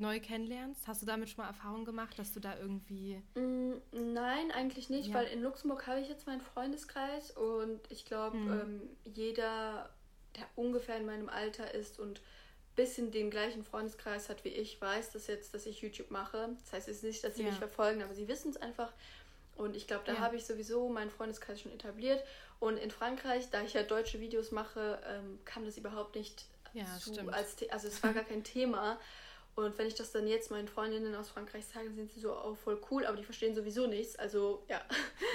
neu kennenlernst? Hast du damit schon mal Erfahrung gemacht, dass du da irgendwie. Mm, nein, eigentlich nicht, ja. weil in Luxemburg habe ich jetzt meinen Freundeskreis und ich glaube, mhm. ähm, jeder, der ungefähr in meinem Alter ist und ein bisschen den gleichen Freundeskreis hat wie ich, weiß das jetzt, dass ich YouTube mache. Das heißt, es ist nicht, dass sie ja. mich verfolgen, aber sie wissen es einfach. Und ich glaube, da ja. habe ich sowieso meinen Freundeskreis schon etabliert. Und in Frankreich, da ich ja deutsche Videos mache, ähm, kam das überhaupt nicht ja, zu, als also es war gar kein Thema. Und wenn ich das dann jetzt meinen Freundinnen aus Frankreich sage, sind sie so auch oh, voll cool, aber die verstehen sowieso nichts. Also ja.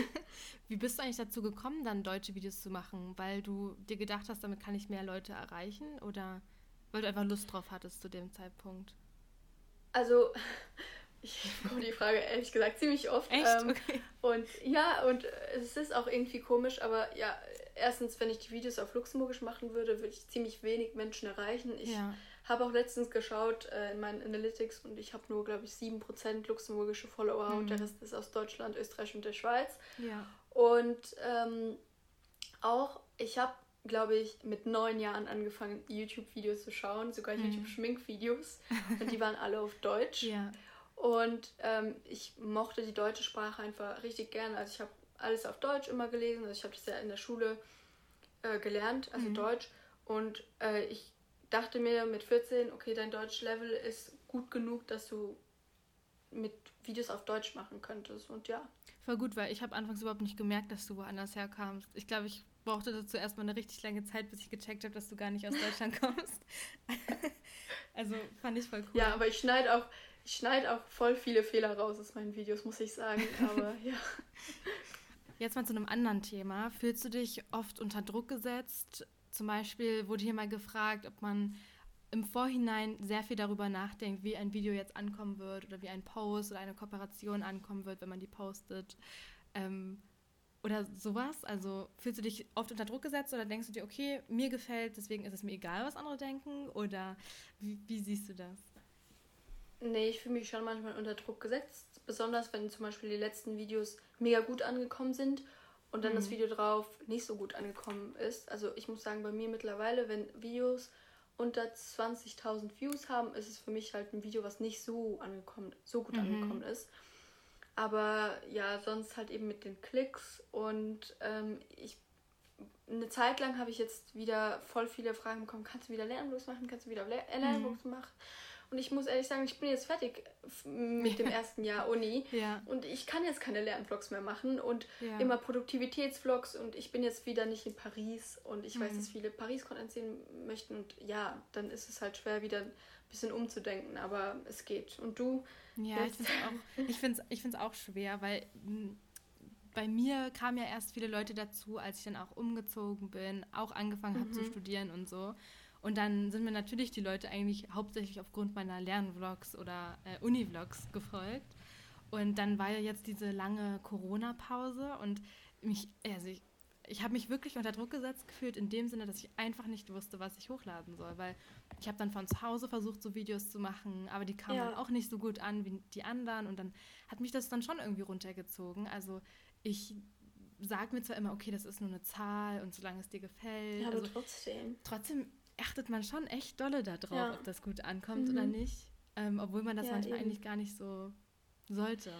Wie bist du eigentlich dazu gekommen, dann deutsche Videos zu machen? Weil du dir gedacht hast, damit kann ich mehr Leute erreichen? Oder weil du einfach Lust drauf hattest zu dem Zeitpunkt? Also, ich bekomme die Frage ehrlich gesagt ziemlich oft. Echt? Ähm, okay. Und ja, und es ist auch irgendwie komisch, aber ja, erstens, wenn ich die Videos auf Luxemburgisch machen würde, würde ich ziemlich wenig Menschen erreichen. Ich ja habe auch letztens geschaut äh, in meinen Analytics und ich habe nur, glaube ich, 7% luxemburgische Follower mhm. und der Rest ist aus Deutschland, Österreich und der Schweiz. Ja. Und ähm, auch, ich habe, glaube ich, mit neun Jahren angefangen, YouTube-Videos zu schauen, sogar mhm. YouTube-Schminkvideos. und die waren alle auf Deutsch. Ja. Und ähm, ich mochte die deutsche Sprache einfach richtig gerne. Also ich habe alles auf Deutsch immer gelesen. Also ich habe das ja in der Schule äh, gelernt, also mhm. Deutsch. Und äh, ich dachte mir mit 14, okay, dein Deutsch-Level ist gut genug, dass du mit Videos auf Deutsch machen könntest. Und ja. Voll gut, weil ich habe anfangs überhaupt nicht gemerkt, dass du woanders herkamst. Ich glaube, ich brauchte dazu erstmal eine richtig lange Zeit, bis ich gecheckt habe, dass du gar nicht aus Deutschland kommst. also fand ich voll cool. Ja, aber ich schneide auch, ich schneide auch voll viele Fehler raus aus meinen Videos, muss ich sagen. Aber ja. Jetzt mal zu einem anderen Thema. Fühlst du dich oft unter Druck gesetzt, zum Beispiel wurde hier mal gefragt, ob man im Vorhinein sehr viel darüber nachdenkt, wie ein Video jetzt ankommen wird oder wie ein Post oder eine Kooperation ankommen wird, wenn man die postet. Ähm, oder sowas? Also fühlst du dich oft unter Druck gesetzt oder denkst du dir, okay, mir gefällt, deswegen ist es mir egal, was andere denken? Oder wie, wie siehst du das? Nee, ich fühle mich schon manchmal unter Druck gesetzt, besonders wenn zum Beispiel die letzten Videos mega gut angekommen sind und dann mhm. das Video drauf nicht so gut angekommen ist. Also ich muss sagen, bei mir mittlerweile, wenn Videos unter 20.000 Views haben, ist es für mich halt ein Video, was nicht so angekommen, so gut mhm. angekommen ist. Aber ja, sonst halt eben mit den Klicks und ähm, ich eine Zeit lang habe ich jetzt wieder voll viele Fragen bekommen, kannst du wieder Lernblogs machen, kannst du wieder Lernblogs mhm. machen? Und ich muss ehrlich sagen, ich bin jetzt fertig mit dem ersten Jahr Uni. Ja. Und ich kann jetzt keine Lernvlogs mehr machen und ja. immer Produktivitätsvlogs. Und ich bin jetzt wieder nicht in Paris. Und ich mhm. weiß, dass viele Paris-Content sehen möchten. Und ja, dann ist es halt schwer, wieder ein bisschen umzudenken. Aber es geht. Und du? Ja, jetzt? ich finde es auch, ich find's auch schwer, weil hm, bei mir kamen ja erst viele Leute dazu, als ich dann auch umgezogen bin, auch angefangen habe zu mhm. studieren und so. Und dann sind mir natürlich die Leute eigentlich hauptsächlich aufgrund meiner Lernvlogs oder äh, Uni-Vlogs gefolgt. Und dann war ja jetzt diese lange Corona-Pause und mich, also ich, ich habe mich wirklich unter Druck gesetzt gefühlt, in dem Sinne, dass ich einfach nicht wusste, was ich hochladen soll. Weil ich habe dann von zu Hause versucht, so Videos zu machen, aber die kamen ja. auch nicht so gut an wie die anderen. Und dann hat mich das dann schon irgendwie runtergezogen. Also ich sage mir zwar immer, okay, das ist nur eine Zahl und solange es dir gefällt. Ja, aber also, trotzdem. Trotzdem achtet man schon echt dolle darauf, ja. ob das gut ankommt mhm. oder nicht. Ähm, obwohl man das ja, manchmal eben. eigentlich gar nicht so sollte.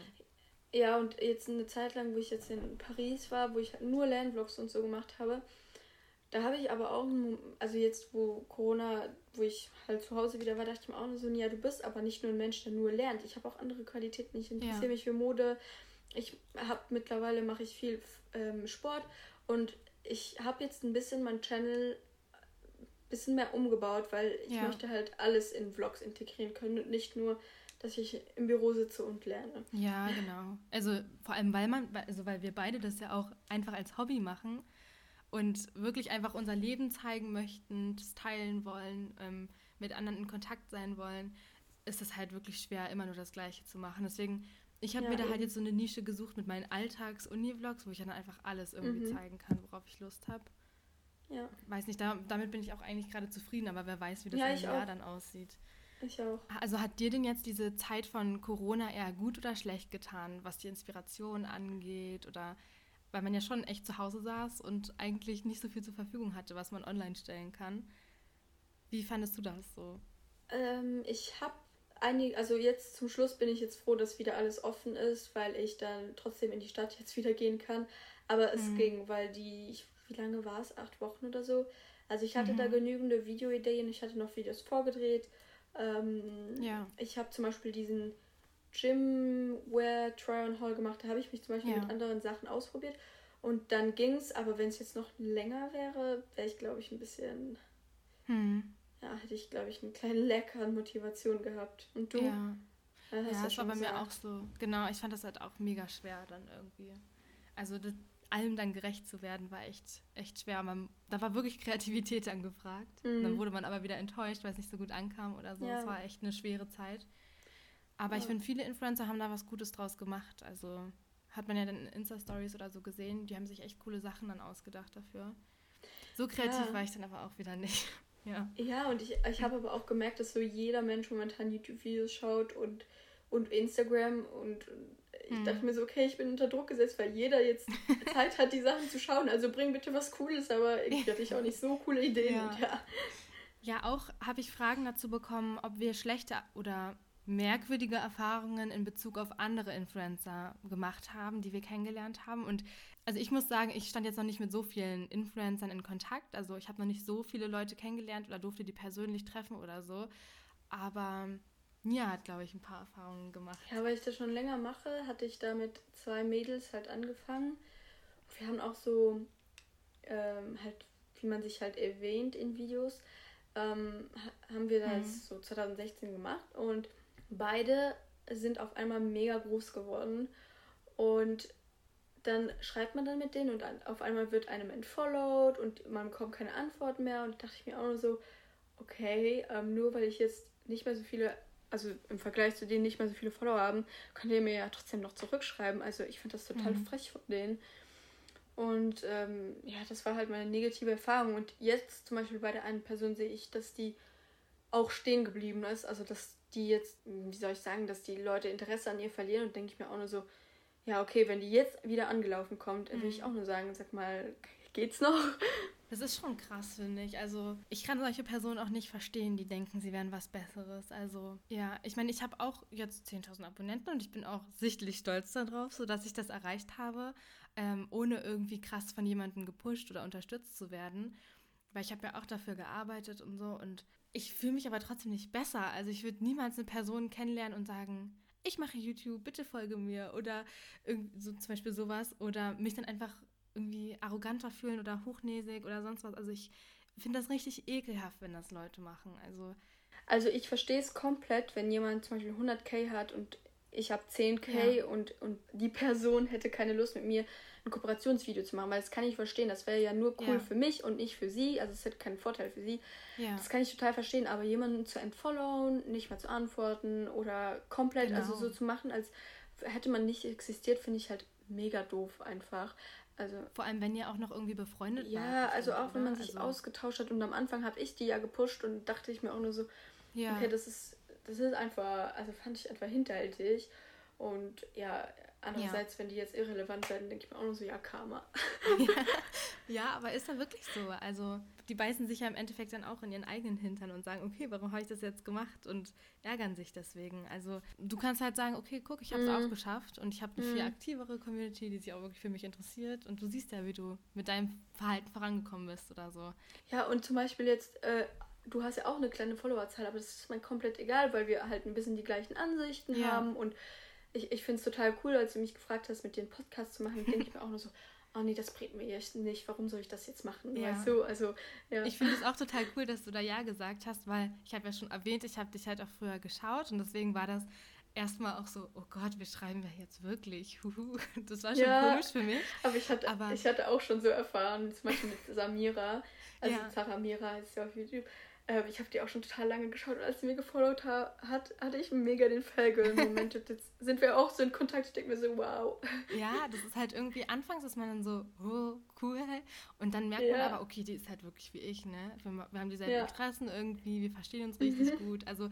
Ja, und jetzt eine Zeit lang, wo ich jetzt in Paris war, wo ich nur Lernvlogs und so gemacht habe, da habe ich aber auch, also jetzt, wo Corona, wo ich halt zu Hause wieder war, dachte ich mir auch nur so, ja, du bist aber nicht nur ein Mensch, der nur lernt. Ich habe auch andere Qualitäten. Ich interessiere ja. mich für Mode. Ich habe mittlerweile mache ich viel ähm, Sport und ich habe jetzt ein bisschen mein Channel bisschen mehr umgebaut, weil ich ja. möchte halt alles in Vlogs integrieren können und nicht nur dass ich im Büro sitze und lerne. Ja, genau. Also vor allem, weil man, also weil wir beide das ja auch einfach als Hobby machen und wirklich einfach unser Leben zeigen möchten, das teilen wollen, ähm, mit anderen in Kontakt sein wollen, ist es halt wirklich schwer, immer nur das Gleiche zu machen. Deswegen, ich habe ja, mir da halt eben. halt jetzt so eine Nische gesucht mit meinen Alltags-Uni-Vlogs, wo ich dann einfach alles irgendwie mhm. zeigen kann, worauf ich Lust habe. Ja. Weiß nicht, da, damit bin ich auch eigentlich gerade zufrieden, aber wer weiß, wie das ja, im Jahr auch. dann aussieht. Ich auch. Also hat dir denn jetzt diese Zeit von Corona eher gut oder schlecht getan, was die Inspiration angeht? Oder weil man ja schon echt zu Hause saß und eigentlich nicht so viel zur Verfügung hatte, was man online stellen kann. Wie fandest du das so? Ähm, ich habe einige, also jetzt zum Schluss bin ich jetzt froh, dass wieder alles offen ist, weil ich dann trotzdem in die Stadt jetzt wieder gehen kann. Aber es mhm. ging, weil die, ich, wie lange war es? Acht Wochen oder so. Also ich hatte mhm. da genügende Videoideen, ich hatte noch Videos vorgedreht. Ähm, ja. Ich habe zum Beispiel diesen Gymwear Try-on Haul gemacht. Da habe ich mich zum Beispiel ja. mit anderen Sachen ausprobiert. Und dann ging es, aber wenn es jetzt noch länger wäre, wäre ich, glaube ich, ein bisschen. Hm. Ja, hätte ich, glaube ich, einen kleinen Leck an Motivation gehabt. Und du? Ja, ja das war bei mir auch so. Genau, ich fand das halt auch mega schwer dann irgendwie. Also das, allem dann gerecht zu werden, war echt, echt schwer. Man, da war wirklich Kreativität dann gefragt. Mhm. Dann wurde man aber wieder enttäuscht, weil es nicht so gut ankam oder so. Es ja. war echt eine schwere Zeit. Aber ja. ich finde, viele Influencer haben da was Gutes draus gemacht. Also hat man ja dann in Insta-Stories oder so gesehen, die haben sich echt coole Sachen dann ausgedacht dafür. So kreativ ja. war ich dann aber auch wieder nicht. ja. Ja, und ich, ich habe aber auch gemerkt, dass so jeder Mensch momentan YouTube-Videos schaut und, und Instagram und ich hm. dachte mir so, okay, ich bin unter Druck gesetzt, weil jeder jetzt Zeit hat, die Sachen zu schauen. Also bring bitte was Cooles, aber irgendwie hatte ich auch nicht so coole Ideen. Ja, ja. ja auch habe ich Fragen dazu bekommen, ob wir schlechte oder merkwürdige Erfahrungen in Bezug auf andere Influencer gemacht haben, die wir kennengelernt haben. Und also ich muss sagen, ich stand jetzt noch nicht mit so vielen Influencern in Kontakt. Also ich habe noch nicht so viele Leute kennengelernt oder durfte die persönlich treffen oder so. Aber Nia hat, glaube ich, ein paar Erfahrungen gemacht. Ja, weil ich das schon länger mache, hatte ich da mit zwei Mädels halt angefangen. Wir haben auch so, ähm, halt, wie man sich halt erwähnt in Videos, ähm, haben wir das mhm. so 2016 gemacht und beide sind auf einmal mega groß geworden und dann schreibt man dann mit denen und auf einmal wird einem entfollowed und man bekommt keine Antwort mehr und dachte ich mir auch nur so, okay, ähm, nur weil ich jetzt nicht mehr so viele also im Vergleich zu denen nicht mehr so viele Follower haben, könnt ihr mir ja trotzdem noch zurückschreiben. Also ich finde das total mhm. frech von denen. Und ähm, ja, das war halt meine negative Erfahrung. Und jetzt zum Beispiel bei der einen Person sehe ich, dass die auch stehen geblieben ist. Also dass die jetzt, wie soll ich sagen, dass die Leute Interesse an ihr verlieren und denke ich mir auch nur so, ja, okay, wenn die jetzt wieder angelaufen kommt, mhm. will ich mhm. auch nur sagen, sag mal, geht's noch? Das ist schon krass, finde ich. Also, ich kann solche Personen auch nicht verstehen, die denken, sie wären was Besseres. Also, ja, ich meine, ich habe auch jetzt 10.000 Abonnenten und ich bin auch sichtlich stolz darauf, sodass ich das erreicht habe, ähm, ohne irgendwie krass von jemandem gepusht oder unterstützt zu werden. Weil ich habe ja auch dafür gearbeitet und so. Und ich fühle mich aber trotzdem nicht besser. Also, ich würde niemals eine Person kennenlernen und sagen, ich mache YouTube, bitte folge mir oder so zum Beispiel sowas oder mich dann einfach irgendwie arroganter fühlen oder hochnäsig oder sonst was. Also ich finde das richtig ekelhaft, wenn das Leute machen. Also, also ich verstehe es komplett, wenn jemand zum Beispiel 100k hat und ich habe 10k ja. und, und die Person hätte keine Lust mit mir ein Kooperationsvideo zu machen, weil das kann ich verstehen. Das wäre ja nur cool ja. für mich und nicht für sie. Also es hätte keinen Vorteil für sie. Ja. Das kann ich total verstehen. Aber jemanden zu entfollowen, nicht mehr zu antworten oder komplett also genau. also so zu machen, als hätte man nicht existiert, finde ich halt mega doof einfach. Also, Vor allem, wenn ihr auch noch irgendwie befreundet ja, Ja, also auch wenn man sich also, ausgetauscht hat und am Anfang habe ich die ja gepusht und dachte ich mir auch nur so, ja. okay, das ist, das ist einfach, also fand ich einfach hinterhältig. Und ja, andererseits, ja. wenn die jetzt irrelevant werden, denke ich mir auch nur so, ja, Karma. Ja. ja, aber ist da wirklich so? Also, die beißen sich ja im Endeffekt dann auch in ihren eigenen Hintern und sagen, okay, warum habe ich das jetzt gemacht? Und ärgern sich deswegen. Also, du kannst halt sagen, okay, guck, ich habe es mhm. auch geschafft und ich habe eine mhm. viel aktivere Community, die sich auch wirklich für mich interessiert. Und du siehst ja, wie du mit deinem Verhalten vorangekommen bist oder so. Ja, und zum Beispiel jetzt, äh, du hast ja auch eine kleine Followerzahl, aber das ist mir komplett egal, weil wir halt ein bisschen die gleichen Ansichten ja. haben und ich, ich finde es total cool, als du mich gefragt hast, mit dir einen Podcast zu machen, denke ich mir auch nur so, oh nee, das bringt mir echt nicht, warum soll ich das jetzt machen? Ja. Weißt du, also, ja. Ich finde es auch total cool, dass du da Ja gesagt hast, weil ich habe ja schon erwähnt, ich habe dich halt auch früher geschaut und deswegen war das erstmal auch so, oh Gott, wir schreiben ja jetzt wirklich. Das war schon ja, komisch für mich. Aber ich hatte, aber ich hatte auch schon so erfahren, zum Beispiel mit Samira, also ja. Sarah Mira heißt sie auf YouTube. Äh, ich habe die auch schon total lange geschaut und als sie mir gefollowt ha hat, hatte ich mega den Fallgirl-Moment. Jetzt sind wir auch so in Kontakt. Ich denke mir so, wow. Ja, das ist halt irgendwie, anfangs ist man dann so, oh, cool. Und dann merkt ja. man aber, okay, die ist halt wirklich wie ich, ne? Wir, wir haben dieselben ja. Interessen irgendwie, wir verstehen uns richtig gut. Also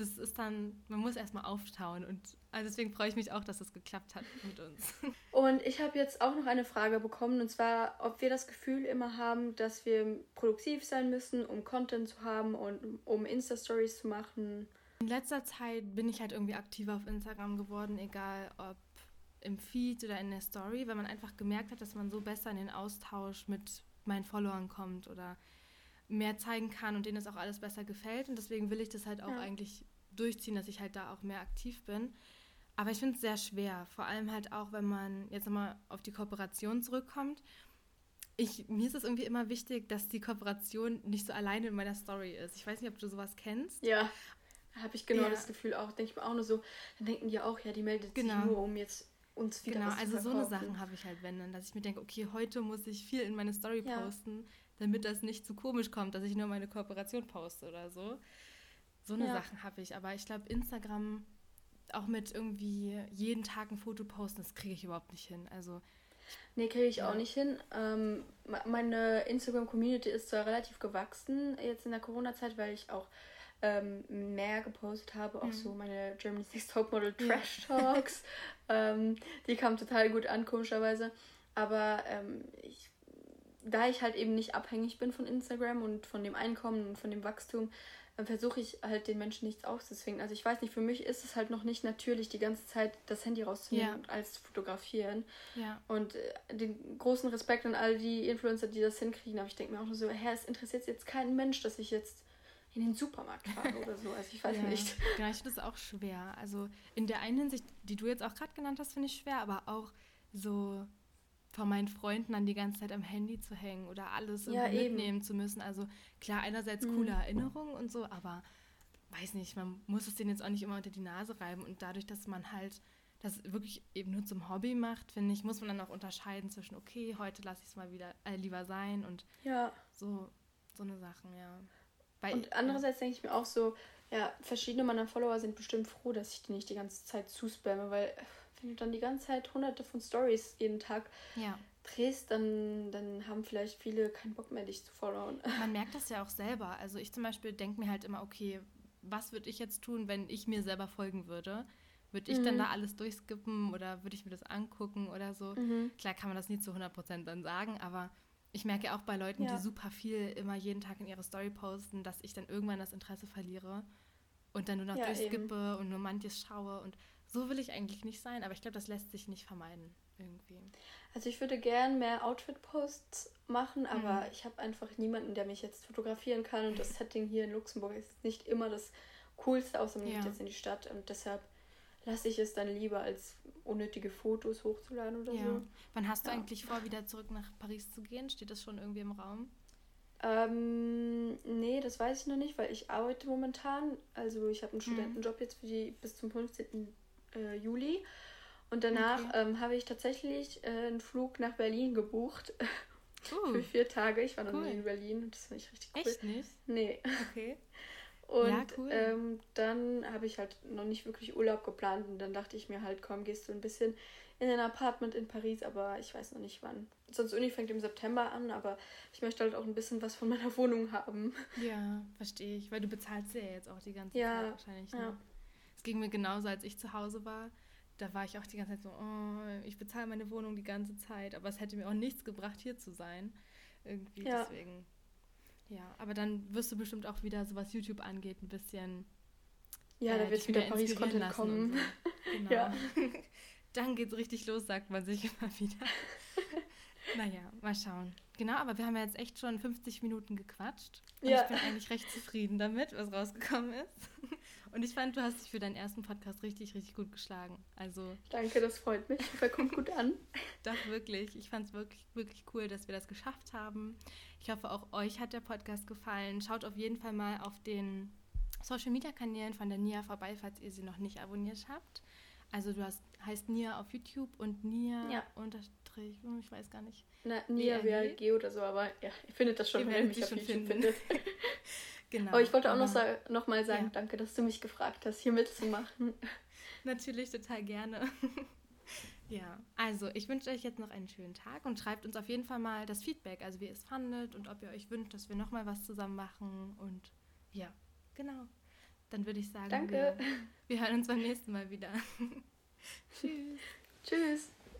das ist dann, man muss erstmal auftauen und also deswegen freue ich mich auch, dass es das geklappt hat mit uns. Und ich habe jetzt auch noch eine Frage bekommen und zwar, ob wir das Gefühl immer haben, dass wir produktiv sein müssen, um Content zu haben und um Insta-Stories zu machen. In letzter Zeit bin ich halt irgendwie aktiver auf Instagram geworden, egal ob im Feed oder in der Story, weil man einfach gemerkt hat, dass man so besser in den Austausch mit meinen Followern kommt oder mehr zeigen kann und denen das auch alles besser gefällt. Und deswegen will ich das halt auch ja. eigentlich durchziehen, dass ich halt da auch mehr aktiv bin. Aber ich finde es sehr schwer, vor allem halt auch, wenn man jetzt nochmal auf die Kooperation zurückkommt. Ich, mir ist es irgendwie immer wichtig, dass die Kooperation nicht so alleine in meiner Story ist. Ich weiß nicht, ob du sowas kennst. Ja, habe ich genau ja. das Gefühl auch. Denke ich mir auch nur so, dann denken die auch, ja, die meldet genau. sich nur, um jetzt uns wieder Genau, also so eine Sachen habe ich halt, wenn dann, dass ich mir denke, okay, heute muss ich viel in meine Story ja. posten, damit das nicht zu komisch kommt, dass ich nur meine Kooperation poste oder so. So eine ja. Sachen habe ich. Aber ich glaube, Instagram auch mit irgendwie jeden Tag ein Foto posten, das kriege ich überhaupt nicht hin. Also. Nee, kriege ich ja. auch nicht hin. Ähm, meine Instagram-Community ist zwar relativ gewachsen jetzt in der Corona-Zeit, weil ich auch ähm, mehr gepostet habe, auch mhm. so meine Germany's Next Topmodel Trash Talks. ähm, die kamen total gut an, komischerweise. Aber ähm, ich da ich halt eben nicht abhängig bin von Instagram und von dem Einkommen und von dem Wachstum, dann versuche ich halt den Menschen nichts auszuzwingen. Also ich weiß nicht, für mich ist es halt noch nicht natürlich, die ganze Zeit das Handy rauszunehmen ja. und alles zu fotografieren. Ja. Und äh, den großen Respekt an all die Influencer, die das hinkriegen. Aber ich denke mir auch nur so, Herr, es interessiert jetzt keinen Mensch, dass ich jetzt in den Supermarkt fahre oder so. Also ich weiß ja. nicht. Genau, ich finde das auch schwer. Also in der einen Hinsicht, die du jetzt auch gerade genannt hast, finde ich schwer, aber auch so von meinen Freunden dann die ganze Zeit am Handy zu hängen oder alles ja, mitnehmen zu müssen. Also klar, einerseits mhm. coole Erinnerungen und so, aber weiß nicht, man muss es denen jetzt auch nicht immer unter die Nase reiben. Und dadurch, dass man halt das wirklich eben nur zum Hobby macht, finde ich, muss man dann auch unterscheiden zwischen, okay, heute lasse ich es mal wieder äh, lieber sein und ja. so, so eine Sachen, ja. Weil, und andererseits ja. denke ich mir auch so, ja, verschiedene meiner Follower sind bestimmt froh, dass ich die nicht die ganze Zeit zuspamme, weil wenn du dann die ganze Zeit hunderte von Stories jeden Tag ja. drehst, dann, dann haben vielleicht viele keinen Bock mehr, dich zu followen. Man merkt das ja auch selber. Also ich zum Beispiel denke mir halt immer, okay, was würde ich jetzt tun, wenn ich mir selber folgen würde? Würde ich mhm. dann da alles durchskippen oder würde ich mir das angucken oder so? Mhm. Klar kann man das nie zu 100% dann sagen, aber ich merke auch bei Leuten, ja. die super viel immer jeden Tag in ihre Story posten, dass ich dann irgendwann das Interesse verliere und dann nur noch ja, durchskippe eben. und nur manches schaue und so will ich eigentlich nicht sein, aber ich glaube, das lässt sich nicht vermeiden irgendwie. Also ich würde gern mehr Outfit-Posts machen, aber mhm. ich habe einfach niemanden, der mich jetzt fotografieren kann und das Setting hier in Luxemburg ist nicht immer das Coolste, außer man ja. geht jetzt in die Stadt und deshalb lasse ich es dann lieber, als unnötige Fotos hochzuladen oder ja. so. Wann hast du ja. eigentlich vor, wieder zurück nach Paris zu gehen? Steht das schon irgendwie im Raum? Ähm, nee, das weiß ich noch nicht, weil ich arbeite momentan. Also ich habe einen mhm. Studentenjob jetzt für die, bis zum 15 äh, Juli. Und danach okay. ähm, habe ich tatsächlich äh, einen Flug nach Berlin gebucht. Uh, für vier Tage. Ich war noch cool. nie in Berlin und das finde ich richtig cool. Echt nicht? Nee. Okay. Und ja, cool. ähm, dann habe ich halt noch nicht wirklich Urlaub geplant und dann dachte ich mir halt, komm, gehst du ein bisschen in ein Apartment in Paris, aber ich weiß noch nicht wann. Sonst Uni fängt im September an, aber ich möchte halt auch ein bisschen was von meiner Wohnung haben. Ja, verstehe ich, weil du bezahlst ja jetzt auch die ganze ja, Zeit wahrscheinlich. Ne? Ja. Es ging mir genauso, als ich zu Hause war. Da war ich auch die ganze Zeit so, oh, ich bezahle meine Wohnung die ganze Zeit, aber es hätte mir auch nichts gebracht, hier zu sein. Irgendwie ja. deswegen. Ja, aber dann wirst du bestimmt auch wieder, so was YouTube angeht, ein bisschen. Ja, äh, da wird wieder Paris-Content kommen. So. Genau. Ja. dann geht's richtig los, sagt man sich immer wieder. naja, mal schauen. Genau, aber wir haben ja jetzt echt schon 50 Minuten gequatscht. Und ja. ich bin eigentlich recht zufrieden damit, was rausgekommen ist. Und ich fand, du hast dich für deinen ersten Podcast richtig, richtig gut geschlagen. Also. Danke, das freut mich. Das kommt gut an. Doch, wirklich. Ich fand es wirklich, wirklich cool, dass wir das geschafft haben. Ich hoffe, auch euch hat der Podcast gefallen. Schaut auf jeden Fall mal auf den Social Media Kanälen von der Nia vorbei, falls ihr sie noch nicht abonniert habt. Also du hast, heißt Nia auf YouTube und Nia ja. unterstrich, hm, ich weiß gar nicht. Na, Nia wäre G oder so, aber ja, ihr findet das schon, wenn ihr mich auf YouTube finden. findet. genau. Aber ich wollte auch noch, sa noch mal sagen, ja. danke, dass du mich gefragt hast, hier mitzumachen. Natürlich, total gerne. ja, also ich wünsche euch jetzt noch einen schönen Tag und schreibt uns auf jeden Fall mal das Feedback, also wie ihr es fandet und ob ihr euch wünscht, dass wir nochmal was zusammen machen und ja, genau. Dann würde ich sagen, Danke. Wir, wir hören uns beim nächsten Mal wieder. Tschüss. Tschüss.